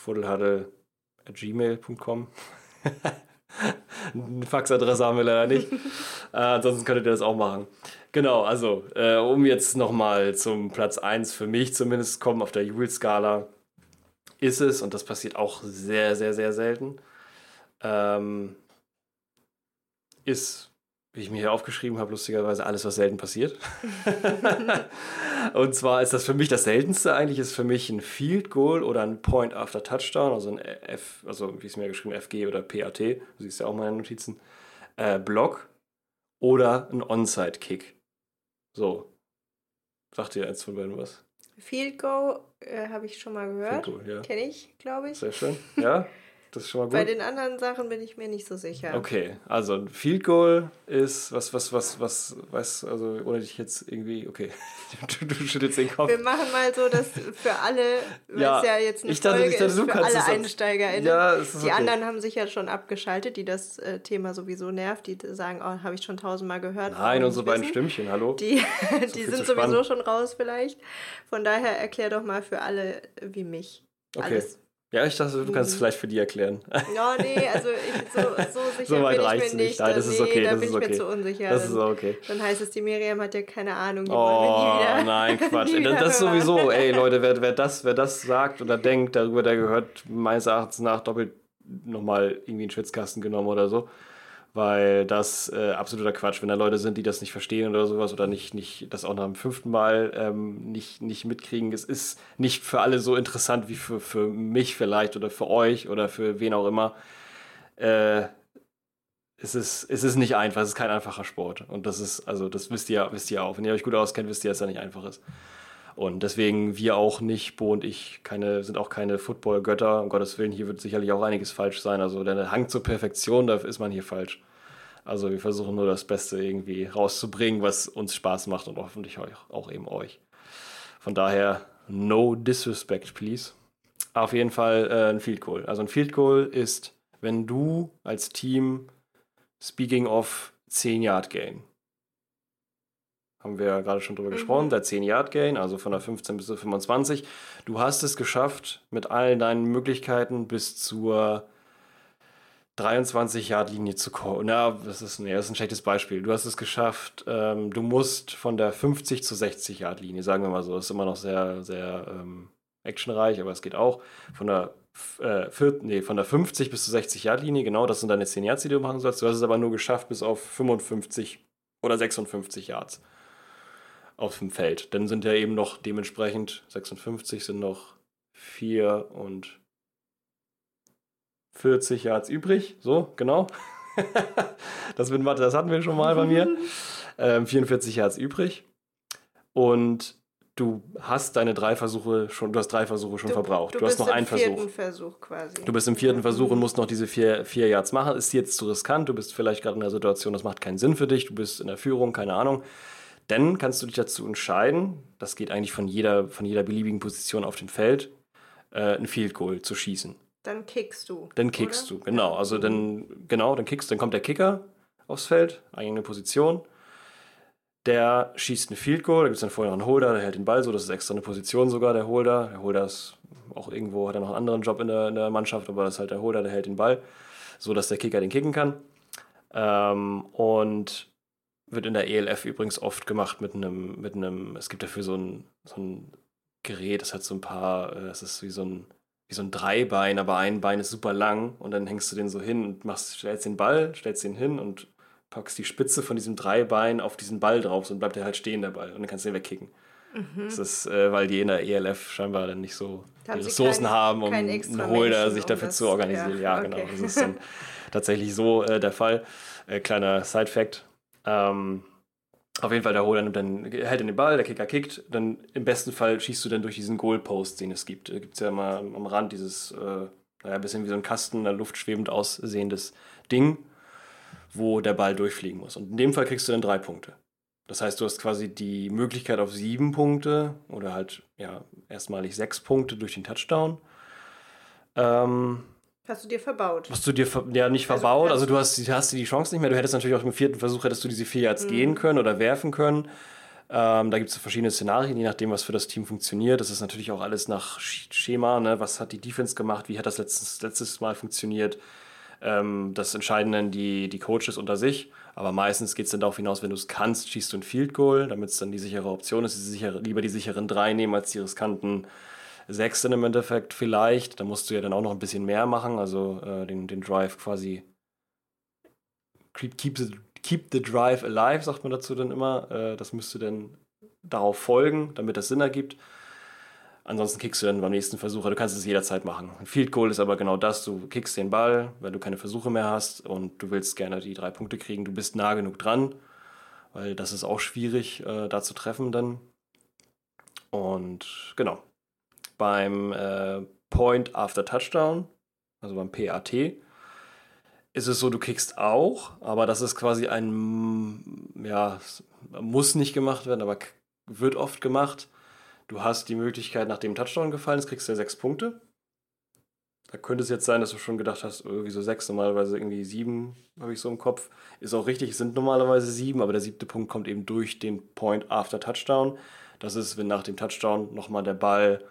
Speaker 2: fuddelhuddle.gmail.com. Eine Faxadresse haben wir leider nicht. äh, ansonsten könntet ihr das auch machen. Genau, also, äh, um jetzt nochmal zum Platz 1 für mich zumindest kommen auf der Jubelskala, ist es, und das passiert auch sehr, sehr, sehr selten, ähm, ist, wie ich mir hier aufgeschrieben habe, lustigerweise alles, was selten passiert. und zwar ist das für mich das seltenste eigentlich, ist für mich ein Field Goal oder ein Point after Touchdown, also ein F, also wie es mir geschrieben, FG oder PAT, du siehst ja auch meine Notizen, äh, Block oder ein Onside-Kick. So. Sagt ihr eins von beiden was?
Speaker 3: Field Goal äh, habe ich schon mal gehört.
Speaker 2: Field Goal, ja.
Speaker 3: Kenne ich, glaube ich.
Speaker 2: Sehr schön. Ja? Das ist schon mal gut.
Speaker 3: Bei den anderen Sachen bin ich mir nicht so sicher.
Speaker 2: Okay, also ein Field Goal ist was, was, was, was, was, also ohne dich jetzt irgendwie, okay, du, du schüttelst den Kopf.
Speaker 3: Wir machen mal so, dass für alle,
Speaker 2: Ja,
Speaker 3: es ja jetzt eine
Speaker 2: ich dachte,
Speaker 3: Folge
Speaker 2: ich dachte,
Speaker 3: ist, für alle EinsteigerInnen.
Speaker 2: Ja, es ist
Speaker 3: die
Speaker 2: okay.
Speaker 3: anderen haben sich ja schon abgeschaltet, die das äh, Thema sowieso nervt, die sagen, oh, habe ich schon tausendmal gehört.
Speaker 2: Nein, unsere beiden. Stimmchen, hallo?
Speaker 3: Die, die sind sowieso schon raus vielleicht. Von daher erklär doch mal für alle wie mich.
Speaker 2: Okay.
Speaker 3: Alles.
Speaker 2: Ja, ich dachte, du kannst es
Speaker 3: Mhm.
Speaker 2: vielleicht für die erklären.
Speaker 3: Ja, nee, also ich, so, so sicher
Speaker 2: So weit
Speaker 3: bin ich mir
Speaker 2: nicht.
Speaker 3: nicht.
Speaker 2: Nein, das ist
Speaker 3: nee,
Speaker 2: okay,
Speaker 3: da
Speaker 2: das
Speaker 3: bin
Speaker 2: ist
Speaker 3: ich
Speaker 2: okay.
Speaker 3: mir zu unsicher.
Speaker 2: Das ist
Speaker 3: dann,
Speaker 2: okay.
Speaker 3: dann heißt es, die Miriam hat ja keine Ahnung, die wollen wir
Speaker 2: Oh,
Speaker 3: nie wieder.
Speaker 2: nein, Quatsch. das ist sowieso, ey Leute, wer, wer, das, wer das sagt oder denkt, darüber, der gehört meines Erachtens nach doppelt nochmal irgendwie in den Schwitzkasten genommen oder so. Weil das äh, absoluter Quatsch, wenn da Leute sind, die das nicht verstehen oder sowas oder nicht, nicht das auch nach dem fünften Mal ähm, nicht, nicht mitkriegen. Es ist nicht für alle so interessant wie für, für mich vielleicht oder für euch oder für wen auch immer. Äh, es ist, es ist nicht einfach, es ist kein einfacher Sport. Und das ist, also das wisst ihr, wisst ihr auch. Wenn ihr euch gut auskennt, wisst ihr, dass er nicht einfach ist. Und deswegen wir auch nicht, Bo und ich, keine, sind auch keine Football-Götter. Um Gottes Willen, hier wird sicherlich auch einiges falsch sein. Also der Hang zur Perfektion, da ist man hier falsch. Also wir versuchen nur das Beste irgendwie rauszubringen, was uns Spaß macht und hoffentlich auch eben euch. Von daher, no disrespect, please. Auf jeden Fall äh, ein Field Goal. Also ein Field Goal ist, wenn du als Team, speaking of 10 Yard Gain, haben wir ja gerade schon drüber
Speaker 3: Mhm.
Speaker 2: gesprochen, der 10 Yard Gain, also von der 15 bis zur 25. Du hast es geschafft, mit all deinen Möglichkeiten bis zur 23 Yard Linie zu kommen. Na, das ist, nee, das ist ein schlechtes Beispiel. Du hast es geschafft, ähm, du musst von der 50 zur 60 Yard Linie, sagen wir mal so. Das ist immer noch sehr, sehr ähm, actionreich, aber es geht auch. Von der, äh, vier, nee, von der 50 bis zur 60 Yard Linie, genau, das sind deine 10 Yards, die du machen sollst. Du hast es aber nur geschafft bis auf 55 oder 56 Yards auf dem Feld. Dann sind ja eben noch dementsprechend 56 sind noch 4 und 40 Yards übrig. So, genau. das mit Mathe, das hatten wir schon mal bei mir. Ähm, 44 Yards übrig. Und du hast deine drei Versuche schon, du hast drei Versuche schon verbraucht. Du, hast
Speaker 3: bist
Speaker 2: noch
Speaker 3: im
Speaker 2: einen Versuch.
Speaker 3: vierten Versuch quasi.
Speaker 2: Du bist im vierten Versuch und musst noch diese vier, vier Yards machen. Ist jetzt zu riskant. Du bist vielleicht gerade in der Situation, das macht keinen Sinn für dich. Du bist in der Führung, keine Ahnung. Dann kannst du dich dazu entscheiden, das geht eigentlich von jeder, von jeder beliebigen Position auf dem Feld, äh, ein Field Goal zu schießen.
Speaker 3: Dann kickst du.
Speaker 2: Dann kickst
Speaker 3: oder?
Speaker 2: du, genau. Also dann, genau, dann kickst, dann kommt der Kicker aufs Feld, eigene Position. Der schießt ein Field Goal, da gibt es dann vorher noch einen Holder, der hält den Ball so, das ist extra eine Position sogar, der Holder. Der Holder ist auch irgendwo, hat er noch einen anderen Job in der, in der Mannschaft, aber das ist halt der Holder, der hält den Ball, so dass der Kicker den kicken kann. Ähm, und wird in der ELF übrigens oft gemacht mit einem, mit einem, es gibt dafür so ein, so ein Gerät, das hat so ein paar, äh, das ist wie so ein, wie so ein Dreibein, aber ein Bein ist super lang und dann hängst du den so hin und machst, stellst den Ball, stellst den hin und packst die Spitze von diesem Dreibein auf diesen Ball drauf, so und bleibt der halt stehen, der Ball, und dann kannst du den wegkicken. Das ist, äh, weil die in der ELF scheinbar dann nicht so
Speaker 3: Da
Speaker 2: Ressourcen
Speaker 3: keinen-
Speaker 2: haben, um einen Holder sich
Speaker 3: um
Speaker 2: dafür
Speaker 3: das-
Speaker 2: zu organisieren. Ja,
Speaker 3: ja,
Speaker 2: genau.
Speaker 3: okay.
Speaker 2: Das ist dann tatsächlich so äh, der Fall. Äh, kleiner Side-Fact. Ähm, auf jeden Fall, der Holder nimmt dann, hält den Ball, der Kicker kickt, dann im besten Fall schießt du dann durch diesen Goalpost, den es gibt. Da gibt es ja immer am am Rand dieses, äh, naja, ein bisschen wie so ein Kasten, in der Luft schwebend aussehendes Ding, wo der Ball durchfliegen muss. Und in dem Fall kriegst du dann drei Punkte. Das heißt, du hast quasi die Möglichkeit auf sieben Punkte oder halt, ja, erstmalig sechs Punkte durch den Touchdown. Ähm,
Speaker 3: Hast du dir verbaut.
Speaker 2: Hast du dir ja nicht
Speaker 3: Also
Speaker 2: verbaut,
Speaker 3: kannst
Speaker 2: also du hast, hast dir die Chance nicht mehr. Du hättest natürlich auch im vierten Versuch hättest du diese vier Yards gehen können oder werfen können. Ähm, da gibt es verschiedene Szenarien, je nachdem, was für das Team funktioniert. Das ist natürlich auch alles nach Sch- Schema. Ne? Was hat die Defense gemacht? Wie hat das letztes, letztes Mal funktioniert? Ähm, das entscheiden dann die, die Coaches unter sich. Aber meistens geht es dann darauf hinaus, wenn du es kannst, schießt du ein Field Goal, damit es dann die sichere Option ist. Die sichere, lieber die sicheren drei nehmen als die riskanten sechs dann im Endeffekt vielleicht. Da musst du ja dann auch noch ein bisschen mehr machen, also äh, den, den Drive quasi keep, keep, the, keep the drive alive, sagt man dazu dann immer. Äh, das müsste dann darauf folgen, damit das Sinn ergibt. Ansonsten kickst du dann beim nächsten Versuch. Du kannst es jederzeit machen. Ein Field Goal ist aber genau das. Du kickst den Ball, weil du keine Versuche mehr hast und du willst gerne die drei Punkte kriegen. Du bist nah genug dran, weil das ist auch schwierig, äh, da zu treffen dann. Und genau. Beim äh, Point after Touchdown also beim PAT, ist es so, du kickst auch, aber das ist quasi ein, ja, muss nicht gemacht werden, aber wird oft gemacht. Du hast die Möglichkeit, nachdem Touchdown gefallen ist, kriegst du ja sechs Punkte. Da könnte es jetzt sein, dass du schon gedacht hast, irgendwie so sechs, normalerweise irgendwie sieben, habe ich so im Kopf. Ist auch richtig, es sind normalerweise sieben, aber der siebte Punkt kommt eben durch den Point after Touchdown. Das ist, wenn nach dem Touchdown nochmal der Ball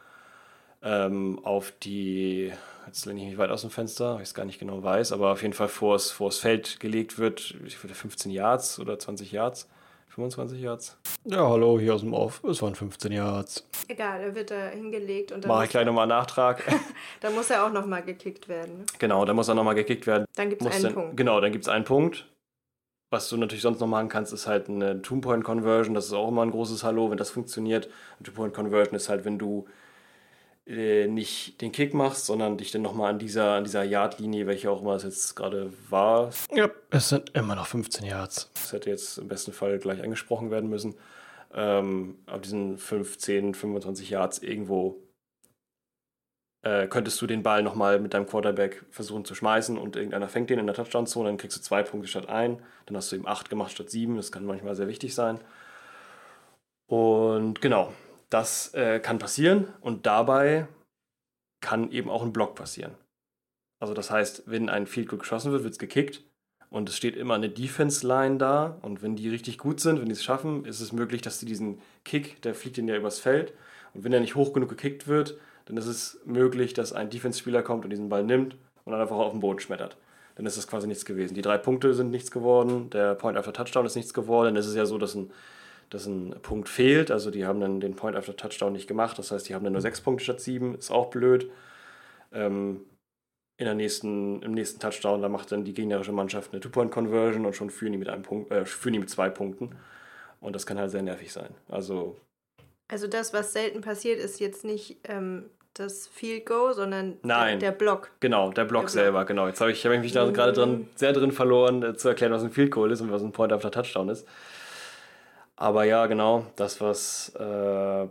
Speaker 2: ähm, auf die, jetzt lehne ich mich weit aus dem Fenster, weil ich es gar nicht genau weiß, aber auf jeden Fall vor das Feld gelegt wird, ich würde 15 Yards oder 20 Yards. 25 Yards. Ja, hallo, hier aus dem Off. Es waren 15 Yards.
Speaker 3: Egal, er wird da hingelegt und dann.
Speaker 2: Mache ich gleich nochmal Nachtrag.
Speaker 3: dann muss er auch nochmal gekickt werden. Ne?
Speaker 2: Genau, dann muss er nochmal gekickt werden.
Speaker 3: Dann gibt es einen
Speaker 2: dann,
Speaker 3: Punkt.
Speaker 2: Genau, dann gibt es einen Punkt. Was du natürlich sonst noch machen kannst, ist halt eine Two-Point-Conversion. Das ist auch immer ein großes Hallo, wenn das funktioniert. Eine Two-Point-Conversion ist halt, wenn du äh, nicht den Kick machst, sondern dich dann nochmal an dieser, an dieser Yard-Linie, welche auch immer es jetzt gerade war. Ja, es sind immer noch 15 Yards. Das hätte jetzt im besten Fall gleich angesprochen werden müssen. Ähm, auf diesen 15, 25 Yards irgendwo äh, könntest du den Ball nochmal mit deinem Quarterback versuchen zu schmeißen und irgendeiner fängt den in der Touchdown-Zone, dann kriegst du zwei Punkte statt ein, dann hast du eben acht gemacht statt sieben, das kann manchmal sehr wichtig sein. Und genau, das äh, kann passieren und dabei kann eben auch ein Block passieren. Also das heißt, wenn ein Field Goal geschossen wird, wird es gekickt und es steht immer eine Defense-Line da und wenn die richtig gut sind, wenn die es schaffen, ist es möglich, dass sie diesen Kick, der fliegt ihnen ja übers Feld und wenn er nicht hoch genug gekickt wird, dann ist es möglich, dass ein Defense-Spieler kommt und diesen Ball nimmt und dann einfach auf den Boden schmettert. Dann ist es quasi nichts gewesen. Die drei Punkte sind nichts geworden, der Point after Touchdown ist nichts geworden. Dann ist es ja so, dass ein dass ein Punkt fehlt. Also die haben dann den Point after Touchdown nicht gemacht. Das heißt, die haben dann nur sechs Punkte statt sieben. Ist auch blöd. Ähm, in der nächsten, Im nächsten Touchdown, da macht dann die gegnerische Mannschaft eine Two-Point-Conversion und schon führen die mit einem Punkt, äh, führen die mit zwei Punkten. Und das kann halt sehr nervig sein. Also.
Speaker 3: Also das, was selten passiert, ist jetzt nicht ähm, das Field Goal, sondern
Speaker 2: Nein,
Speaker 3: der, der Block.
Speaker 2: Genau, der Block der selber, Block. genau. Jetzt habe ich, hab ich mich da mhm. gerade dran, sehr drin verloren, äh, zu erklären, was ein Field Goal ist und was ein Point after Touchdown ist. Aber ja, genau, das, was äh,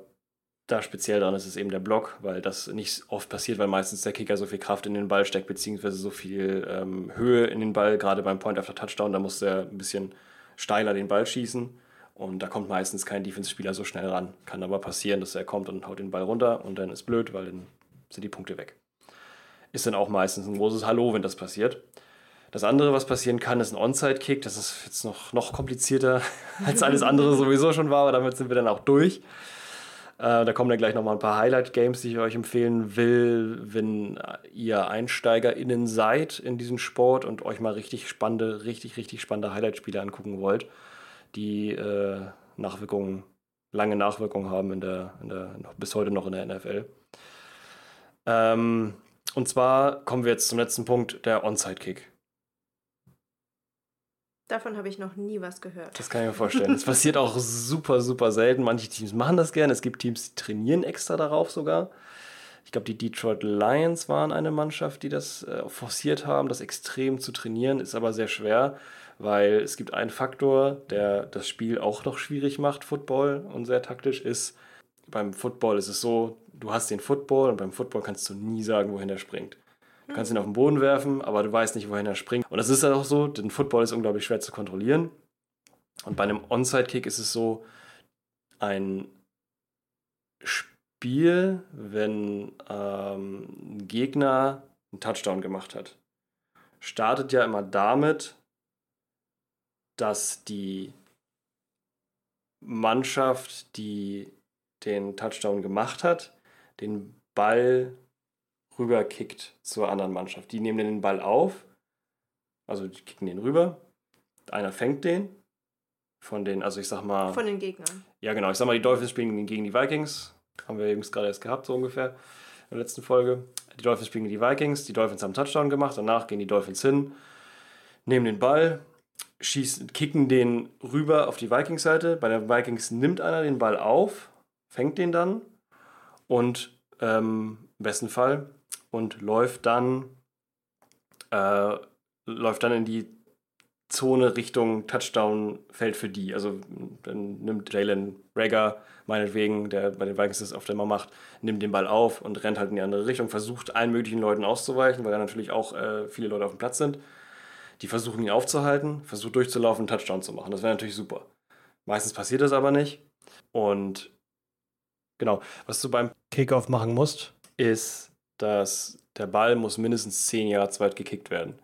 Speaker 2: da speziell dran ist, ist eben der Block, weil das nicht oft passiert, weil meistens der Kicker so viel Kraft in den Ball steckt, beziehungsweise so viel ähm, Höhe in den Ball, gerade beim Point after Touchdown, da muss er ein bisschen steiler den Ball schießen. Und da kommt meistens kein Defense-Spieler so schnell ran. Kann aber passieren, dass er kommt und haut den Ball runter und dann ist blöd, weil dann sind die Punkte weg. Ist dann auch meistens ein großes Hallo, wenn das passiert. Das andere, was passieren kann, ist ein Onside-Kick. Das ist jetzt noch, noch komplizierter, als alles andere sowieso schon war, aber damit sind wir dann auch durch. Äh, da kommen dann gleich nochmal ein paar Highlight-Games, die ich euch empfehlen will, wenn ihr EinsteigerInnen seid in diesem Sport und euch mal richtig spannende, richtig, richtig spannende Highlight-Spiele angucken wollt, die äh, Nachwirkungen, lange Nachwirkungen haben in der, in der, bis heute noch in der NFL. Ähm, und zwar kommen wir jetzt zum letzten Punkt, der Onside-Kick.
Speaker 3: Davon habe ich noch nie was gehört.
Speaker 2: Das kann ich mir vorstellen. Das passiert auch super, super selten. Manche Teams machen das gerne. Es gibt Teams, die trainieren extra darauf sogar. Ich glaube, die Detroit Lions waren eine Mannschaft, die das äh, forciert haben, das extrem zu trainieren. Ist aber sehr schwer, weil es gibt einen Faktor, der das Spiel auch noch schwierig macht, Football und sehr taktisch ist. Beim Football ist es so, du hast den Football und beim Football kannst du nie sagen, wohin er springt. Du kannst ihn auf den Boden werfen, aber du weißt nicht, wohin er springt. Und das ist halt auch so, denn Football ist unglaublich schwer zu kontrollieren. Und bei einem Onside-Kick ist es so, ein Spiel, wenn ähm, ein Gegner einen Touchdown gemacht hat, startet ja immer damit, dass die Mannschaft, die den Touchdown gemacht hat, den Ball rüberkickt zur anderen Mannschaft. Die nehmen den Ball auf, also die kicken den rüber. Einer fängt den von den, also ich sag mal.
Speaker 3: Von den Gegnern.
Speaker 2: Ja, genau. Ich sag mal, die Dolphins spielen gegen die Vikings. Haben wir eben gerade erst gehabt, so ungefähr, in der letzten Folge. Die Dolphins spielen gegen die Vikings. Die Dolphins haben Touchdown gemacht. Danach gehen die Dolphins hin, nehmen den Ball, schießen, kicken den rüber auf die Vikings-Seite. Bei der Vikings nimmt einer den Ball auf, fängt den dann und ähm, im besten Fall und läuft dann, äh, läuft dann in die Zone Richtung Touchdown-Feld für die. Also dann nimmt Jalen Rager, meinetwegen, der bei den Vikings das oft immer macht, nimmt den Ball auf und rennt halt in die andere Richtung, versucht allen möglichen Leuten auszuweichen, weil da natürlich auch äh, viele Leute auf dem Platz sind. Die versuchen ihn aufzuhalten, versucht durchzulaufen, einen Touchdown zu machen. Das wäre natürlich super. Meistens passiert das aber nicht. Und genau, was du beim Kickoff machen musst, ist, dass der Ball muss mindestens 10 Yards weit gekickt werden.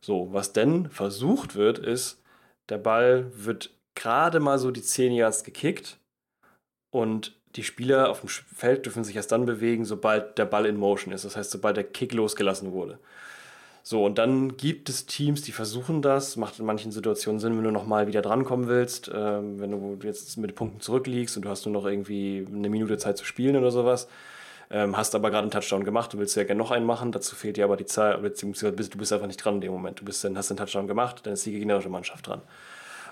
Speaker 2: So, was denn versucht wird, ist, der Ball wird gerade mal so die 10 Yards gekickt und die Spieler auf dem Feld dürfen sich erst dann bewegen, sobald der Ball in Motion ist. Das heißt, sobald der Kick losgelassen wurde. So, und dann gibt es Teams, die versuchen das. Macht in manchen Situationen Sinn, wenn du nochmal wieder drankommen willst. Ähm, wenn du jetzt mit Punkten zurückliegst und du hast nur noch irgendwie eine Minute Zeit zu spielen oder sowas ähm, hast aber gerade einen Touchdown gemacht, du willst ja gerne noch einen machen, dazu fehlt dir aber die Zahl, beziehungsweise du bist einfach nicht dran in dem Moment. Du bist dann, hast den Touchdown gemacht, dann ist die gegnerische Mannschaft dran.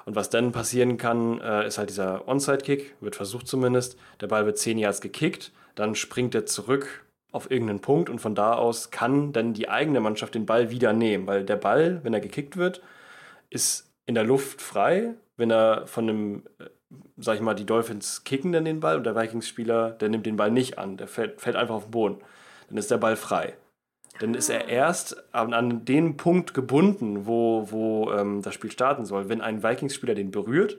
Speaker 2: Und was dann passieren kann, äh, ist halt dieser Onside-Kick, wird versucht zumindest. Der Ball wird 10 Yards gekickt, dann springt er zurück auf irgendeinen Punkt und von da aus kann dann die eigene Mannschaft den Ball wieder nehmen, weil der Ball, wenn er gekickt wird, ist in der Luft frei. Wenn er von einem äh, sag ich mal, die Dolphins kicken dann den Ball und der Vikings-Spieler, der nimmt den Ball nicht an, der fällt, fällt einfach auf den Boden. Dann ist der Ball frei. Dann ist er erst an, an den Punkt gebunden, wo, wo ähm, das Spiel starten soll. Wenn ein Vikings-Spieler den berührt,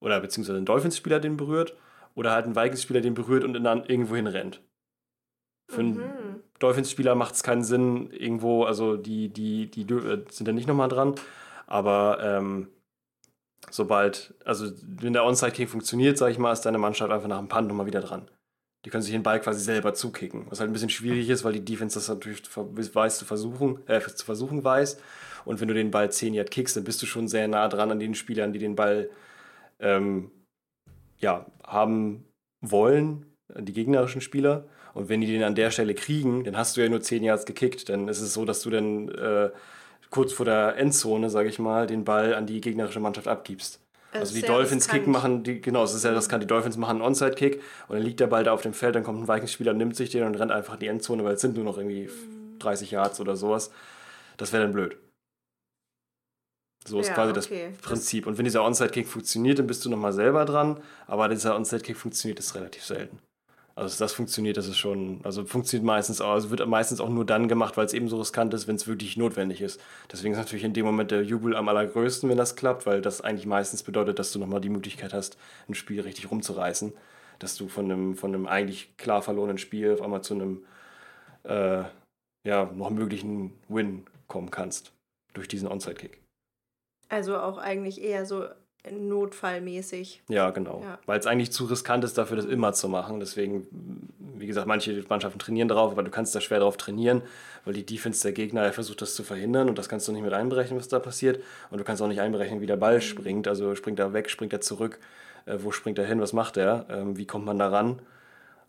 Speaker 2: oder beziehungsweise ein Dolphins-Spieler den berührt, oder halt ein Vikings-Spieler den berührt und dann irgendwo hin rennt. Für einen mhm. Dolphins-Spieler macht es keinen Sinn, irgendwo, also die, die, die, äh, sind da nicht nochmal dran, aber ähm, sobald, also wenn der Onside-Kick funktioniert, sage ich mal, ist deine Mannschaft einfach nach dem Punt nochmal wieder dran. Die können sich den Ball quasi selber zukicken, was halt ein bisschen schwierig ist, weil die Defense das natürlich weiß zu versuchen, äh, zu versuchen weiß. Und wenn du den Ball 10 Yard kickst, dann bist du schon sehr nah dran an den Spielern, die den Ball ähm, ja, haben wollen, die gegnerischen Spieler. Und wenn die den an der Stelle kriegen, dann hast du ja nur 10 Yards gekickt. Dann ist es so, dass du dann äh, kurz vor der Endzone, sage ich mal, den Ball an die gegnerische Mannschaft abgibst. Also die Dolphins Kick machen, die, genau, es ist ja das kann die Dolphins machen einen Onside-Kick und dann liegt der Ball da auf dem Feld, dann kommt ein Vikings-Spieler, nimmt sich den und rennt einfach in die Endzone, weil es sind nur noch irgendwie 30 Yards oder sowas. Das wäre dann blöd. So ist ja, quasi okay. das Prinzip. Und wenn dieser Onside-Kick funktioniert, dann bist du nochmal selber dran, aber dieser Onside-Kick funktioniert ist relativ selten. Also das funktioniert, das ist schon, also funktioniert meistens auch, also wird meistens auch nur dann gemacht, weil es eben so riskant ist, wenn es wirklich notwendig ist. Deswegen ist natürlich in dem Moment der Jubel am allergrößten, wenn das klappt, weil das eigentlich meistens bedeutet, dass du nochmal die Möglichkeit hast, ein Spiel richtig rumzureißen. Dass du von einem, von einem eigentlich klar verlorenen Spiel auf einmal zu einem äh, ja, noch möglichen Win kommen kannst durch diesen Onside-Kick.
Speaker 3: Also auch eigentlich eher so notfallmäßig.
Speaker 2: Ja, genau. Ja. Weil es eigentlich zu riskant ist, dafür das immer zu machen. Deswegen, wie gesagt, manche Mannschaften trainieren darauf, aber du kannst da schwer darauf trainieren, weil die Defense der Gegner versucht, das zu verhindern und das kannst du nicht mit einberechnen, was da passiert. Und du kannst auch nicht einberechnen, wie der Ball mhm. springt. Also springt er weg, springt er zurück, äh, wo springt er hin, was macht er, ähm, wie kommt man da ran?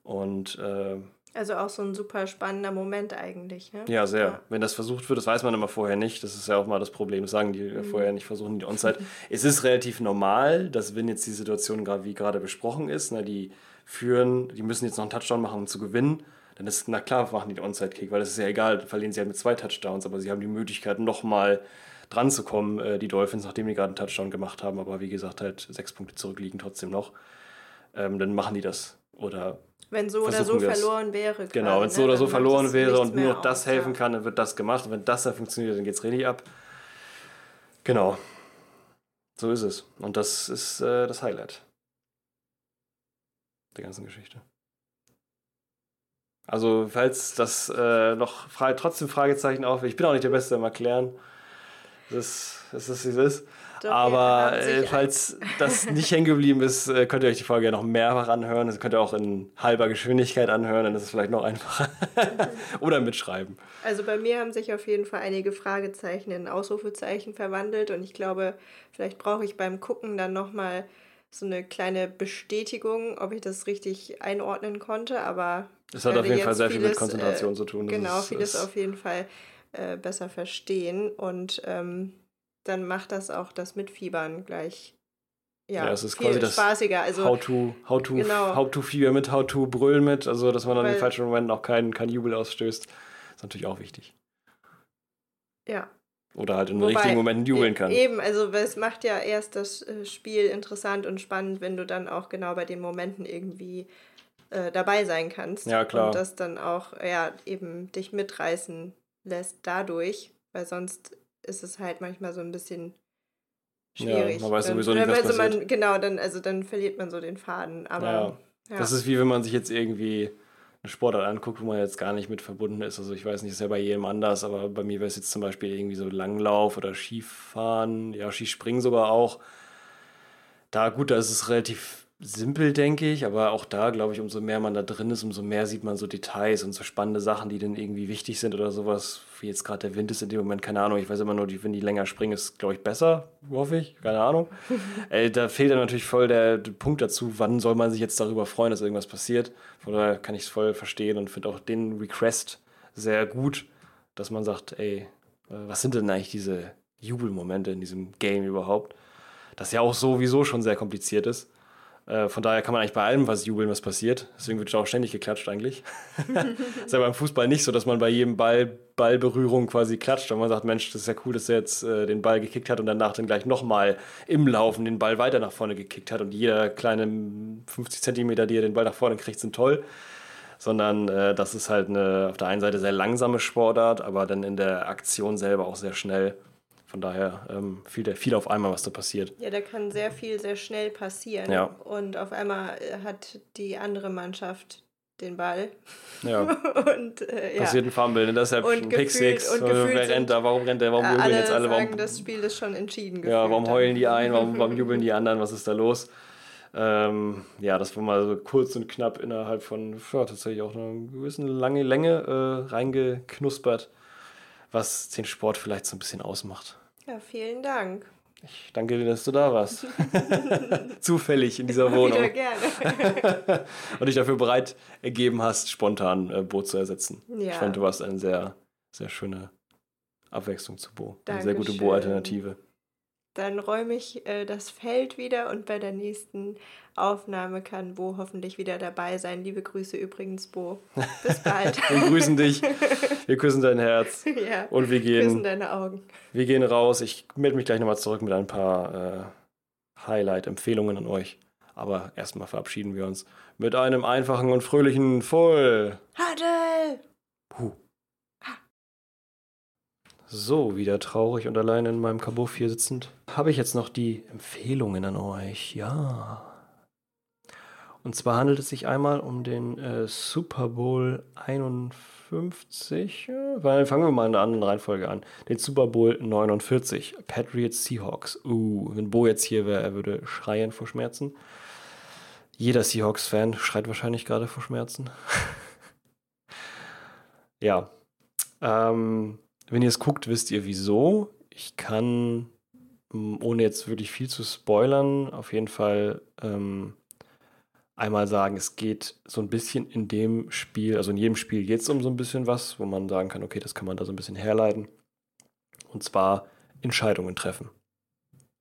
Speaker 2: Und äh,
Speaker 3: also auch so ein super spannender Moment eigentlich. Ne?
Speaker 2: Ja, sehr. Ja. Wenn das versucht wird, das weiß man immer vorher nicht. Das ist ja auch mal das Problem. Das sagen die mhm. vorher nicht, versuchen die Onside. es ist relativ normal, dass wenn jetzt die Situation gerade wie gerade besprochen ist, na, die führen, die müssen jetzt noch einen Touchdown machen, um zu gewinnen, dann ist, na klar, machen die den Onside-Kick, weil das ist ja egal, verlieren sie halt mit zwei Touchdowns, aber sie haben die Möglichkeit, nochmal dran zu kommen, äh, die Dolphins, nachdem die gerade einen Touchdown gemacht haben, aber wie gesagt, halt sechs Punkte zurückliegen trotzdem noch. Ähm, dann machen die das. Oder
Speaker 3: wenn so oder so verloren wäre.
Speaker 2: Genau, wenn es so ne? oder so verloren wäre und nur das helfen ja. kann, dann wird das gemacht. Und wenn das dann funktioniert, dann geht es richtig ab. Genau. So ist es. Und das ist äh, das Highlight der ganzen Geschichte. Also, falls das äh, noch Frage, trotzdem Fragezeichen auf, ich bin auch nicht der Beste im Erklären. Das, das ist, wie es ist. Doch, Aber äh, falls das nicht hängen geblieben ist, äh, könnt ihr euch die Folge ja noch mehrfach anhören. Das könnt ihr auch in halber Geschwindigkeit anhören, dann ist es vielleicht noch einfacher. Oder mitschreiben.
Speaker 3: Also bei mir haben sich auf jeden Fall einige Fragezeichen in Ausrufezeichen verwandelt und ich glaube, vielleicht brauche ich beim Gucken dann nochmal so eine kleine Bestätigung, ob ich das richtig einordnen konnte, aber
Speaker 2: es hat auf jeden Fall sehr vieles, viel mit Konzentration äh, zu tun.
Speaker 3: Das genau, ist, vieles auf jeden Fall äh, besser verstehen und ähm, dann macht das auch das Mitfiebern gleich ja, ja es ist quasi das spaßiger. Also,
Speaker 2: how to, how to, genau. how to Fieber mit, how to brüllen mit, also dass man dann Weil, in falschen Momenten auch keinen kein Jubel ausstößt, ist natürlich auch wichtig.
Speaker 3: Ja,
Speaker 2: Oder halt in den richtigen Momenten jubeln kann.
Speaker 3: Eben, also es macht ja erst das äh, Spiel interessant und spannend, wenn du dann auch genau bei den Momenten irgendwie äh, dabei sein kannst.
Speaker 2: Ja, klar.
Speaker 3: Und das dann auch, ja, eben dich mitreißen lässt dadurch, weil sonst ist es halt manchmal so ein bisschen schwierig.
Speaker 2: Ja, man weiß
Speaker 3: Dann-
Speaker 2: sowieso nicht, was
Speaker 3: also man,
Speaker 2: passiert.
Speaker 3: Genau, dann, also dann verliert man so den Faden. Aber
Speaker 2: Ja.
Speaker 3: ja.
Speaker 2: Das ist wie wenn man sich jetzt irgendwie eine Sportart anguckt, wo man jetzt gar nicht mit verbunden ist. Also ich weiß nicht, ist ja bei jedem anders, aber bei mir wäre es jetzt zum Beispiel irgendwie so Langlauf oder Skifahren, ja, Skispringen sogar auch. Da, gut, da ist es relativ simpel, denke ich, aber auch da, glaube ich, umso mehr man da drin ist, umso mehr sieht man so Details und so spannende Sachen, die dann irgendwie wichtig sind oder sowas, wie jetzt gerade der Wind ist in dem Moment, keine Ahnung, ich weiß immer nur, die, wenn die länger springen, ist, glaube ich, besser, hoffe ich, keine Ahnung. äh, da fehlt dann natürlich voll der, Punkt dazu, wann soll man sich jetzt darüber freuen, dass irgendwas passiert. Von daher kann ich es voll verstehen und finde auch den Request sehr gut, dass man sagt, ey, äh, was sind denn eigentlich diese Jubelmomente in diesem Game überhaupt? Das ja auch sowieso schon sehr kompliziert ist. Äh, von daher kann man eigentlich bei allem was jubeln, was passiert. Deswegen wird auch ständig geklatscht eigentlich. ist ja beim Fußball nicht so, dass man bei jedem Ball, Ballberührung quasi klatscht. Und man sagt, Mensch, das ist ja cool, dass er jetzt äh, den Ball gekickt hat und danach dann gleich nochmal im Laufen den Ball weiter nach vorne gekickt hat. Und jeder kleine 50 Zentimeter, die er den Ball nach vorne kriegt, sind toll. Sondern äh, das ist halt eine auf der einen Seite sehr langsame Sportart, aber dann in der Aktion selber auch sehr schnell. Von daher ähm, viel, viel auf einmal, was da passiert.
Speaker 3: Ja, da kann sehr viel sehr schnell passieren.
Speaker 2: Ja.
Speaker 3: Und auf einmal äh, hat die andere Mannschaft den Ball.
Speaker 2: Ja.
Speaker 3: und äh, ja.
Speaker 2: passiert ein Fumble, ne? deshalb
Speaker 3: Und
Speaker 2: ein Pick Six.
Speaker 3: und
Speaker 2: Äh,
Speaker 3: gefühlt
Speaker 2: Wer rennt da? Warum rennt der? Warum
Speaker 3: Äh,
Speaker 2: jubeln jetzt alle?
Speaker 3: sagen,
Speaker 2: Warum,
Speaker 3: das Spiel ist schon entschieden.
Speaker 2: ja, warum heulen die ein? Warum, warum jubeln die anderen? Was ist da los? Ähm, ja, das war mal so kurz und knapp innerhalb von ja, tatsächlich auch einer gewissen lange Länge äh, reingeknuspert, was den Sport vielleicht so ein bisschen ausmacht.
Speaker 3: Ja, vielen Dank.
Speaker 2: Ich danke dir, dass du da warst. Zufällig in dieser Wohnung.
Speaker 3: Wieder gerne.
Speaker 2: Und dich dafür bereit ergeben hast, spontan äh, Bo zu ersetzen.
Speaker 3: Ja.
Speaker 2: Ich fand, du warst eine sehr, sehr schöne Abwechslung zu Bo. Eine sehr gute
Speaker 3: Dankeschön.
Speaker 2: Bo-Alternative.
Speaker 3: Dann räume ich äh, das Feld wieder und bei der nächsten Aufnahme kann Bo hoffentlich wieder dabei sein. Liebe Grüße übrigens, Bo. Bis bald.
Speaker 2: Wir grüßen dich. Wir küssen dein Herz.
Speaker 3: ja.
Speaker 2: Und wir
Speaker 3: Küssen
Speaker 2: gehen,
Speaker 3: deine Augen.
Speaker 2: wir gehen raus. Ich melde mich gleich nochmal zurück mit ein paar äh, Highlight-Empfehlungen an euch. Aber erstmal verabschieden wir uns mit einem einfachen und fröhlichen Voll.
Speaker 3: Hadel!
Speaker 2: Puh. So, wieder traurig und allein in meinem Kabuff hier sitzend, habe ich jetzt noch die Empfehlungen an euch. Ja. Und zwar handelt es sich einmal um den äh, Super Bowl 51. Ja, weil fangen wir mal in einer anderen Reihenfolge an. Den Super Bowl 49. Patriots Seahawks. Uh, wenn Bo jetzt hier wäre, er würde schreien vor Schmerzen. Jeder Seahawks-Fan schreit wahrscheinlich gerade vor Schmerzen. ja. Ähm, wenn ihr es guckt, wisst ihr wieso. Ich kann, ohne jetzt wirklich viel zu spoilern, auf jeden Fall ähm, einmal sagen, es geht so ein bisschen in dem Spiel, also in jedem Spiel geht es um so ein bisschen was, wo man sagen kann, okay, das kann man da so ein bisschen herleiten. Und zwar Entscheidungen treffen.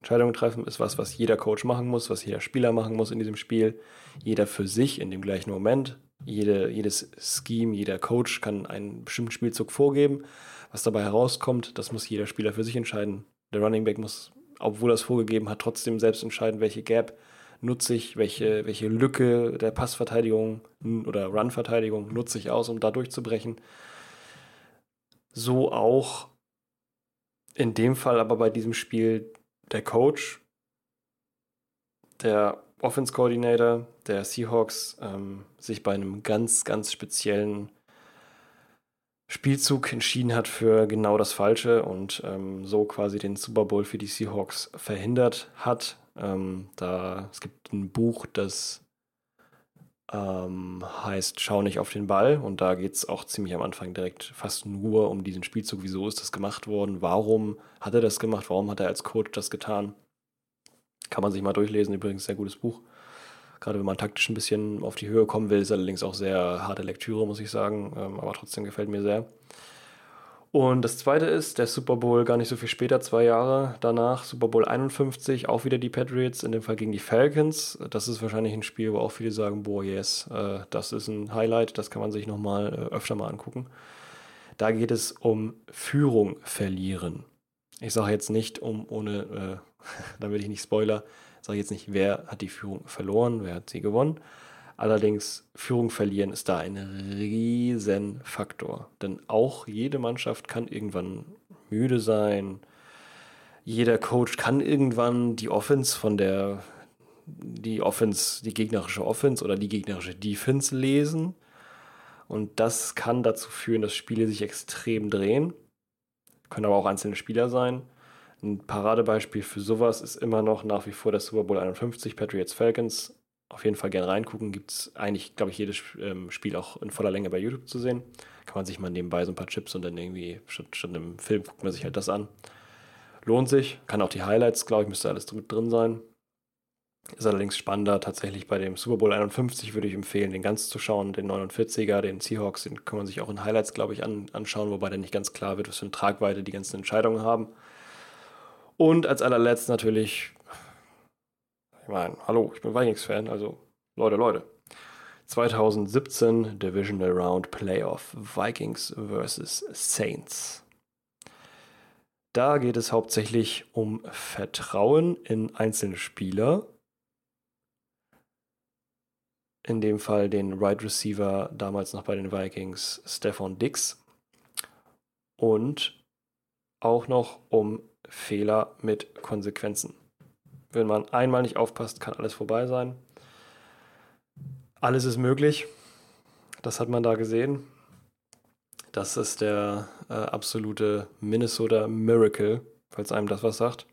Speaker 2: Entscheidungen treffen ist was, was jeder Coach machen muss, was jeder Spieler machen muss in diesem Spiel. Jeder für sich in dem gleichen Moment. Jede, jedes Scheme, jeder Coach kann einen bestimmten Spielzug vorgeben. Was dabei herauskommt, das muss jeder Spieler für sich entscheiden. Der Running Back muss, obwohl er es vorgegeben hat, trotzdem selbst entscheiden, welche Gap nutze ich, welche, welche Lücke der Passverteidigung oder Run-Verteidigung nutze ich aus, um da durchzubrechen. So auch in dem Fall aber bei diesem Spiel der Coach, der Offense Coordinator der Seahawks ähm, sich bei einem ganz, ganz speziellen Spielzug entschieden hat für genau das Falsche und ähm, so quasi den Super Bowl für die Seahawks verhindert hat. Ähm, da, es gibt ein Buch, das ähm, heißt Schau nicht auf den Ball und da geht es auch ziemlich am Anfang direkt fast nur um diesen Spielzug. Wieso ist das gemacht worden? Warum hat er das gemacht? Warum hat er als Coach das getan? Kann man sich mal durchlesen, übrigens sehr gutes Buch. Gerade wenn man taktisch ein bisschen auf die Höhe kommen will, ist allerdings auch sehr harte Lektüre, muss ich sagen. Ähm, aber trotzdem gefällt mir sehr. Und das zweite ist der Super Bowl gar nicht so viel später, zwei Jahre danach, Super Bowl 51, auch wieder die Patriots, in dem Fall gegen die Falcons. Das ist wahrscheinlich ein Spiel, wo auch viele sagen, boah, yes, äh, das ist ein Highlight, das kann man sich nochmal äh, öfter mal angucken. Da geht es um Führung verlieren. Ich sage jetzt nicht, um ohne, äh, damit ich nicht spoiler, sage jetzt nicht, wer hat die Führung verloren, wer hat sie gewonnen. Allerdings, Führung verlieren ist da ein Riesenfaktor. Denn auch jede Mannschaft kann irgendwann müde sein. Jeder Coach kann irgendwann die Offense von der, die Offense, die gegnerische Offense oder die gegnerische Defense lesen. Und das kann dazu führen, dass Spiele sich extrem drehen. Können aber auch einzelne Spieler sein. Ein Paradebeispiel für sowas ist immer noch nach wie vor der Super Bowl 51 Patriots Falcons. Auf jeden Fall gerne reingucken. Gibt es eigentlich, glaube ich, jedes ähm, Spiel auch in voller Länge bei YouTube zu sehen. Kann man sich mal nebenbei so ein paar Chips und dann irgendwie statt, statt einem Film guckt man sich halt das an. Lohnt sich. Kann auch die Highlights, glaube ich, müsste alles drin sein. Ist allerdings spannender tatsächlich bei dem Super Bowl 51 würde ich empfehlen, den ganz zu schauen, den 49er, den Seahawks, den kann man sich auch in Highlights, glaube ich, an, anschauen, wobei dann nicht ganz klar wird, was für eine Tragweite die ganzen Entscheidungen haben. Und als allerletzt natürlich, ich meine, hallo, ich bin Vikings-Fan, also Leute, Leute. 2017 Divisional Round Playoff Vikings vs. Saints. Da geht es hauptsächlich um Vertrauen in einzelne Spieler. In dem Fall den Right Receiver damals noch bei den Vikings, Stefan Dix. Und auch noch um Fehler mit Konsequenzen. Wenn man einmal nicht aufpasst, kann alles vorbei sein. Alles ist möglich. Das hat man da gesehen. Das ist der äh, absolute Minnesota Miracle, falls einem das was sagt.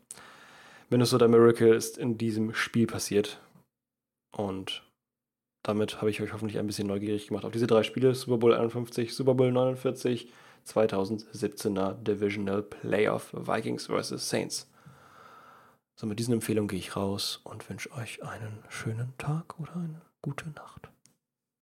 Speaker 2: Minnesota Miracle ist in diesem Spiel passiert. Und damit habe ich euch hoffentlich ein bisschen neugierig gemacht auf diese drei Spiele: Super Bowl 51, Super Bowl 49 2017er Divisional Playoff Vikings vs. Saints. So, mit diesen Empfehlungen gehe ich raus und wünsche euch einen schönen Tag oder eine gute Nacht.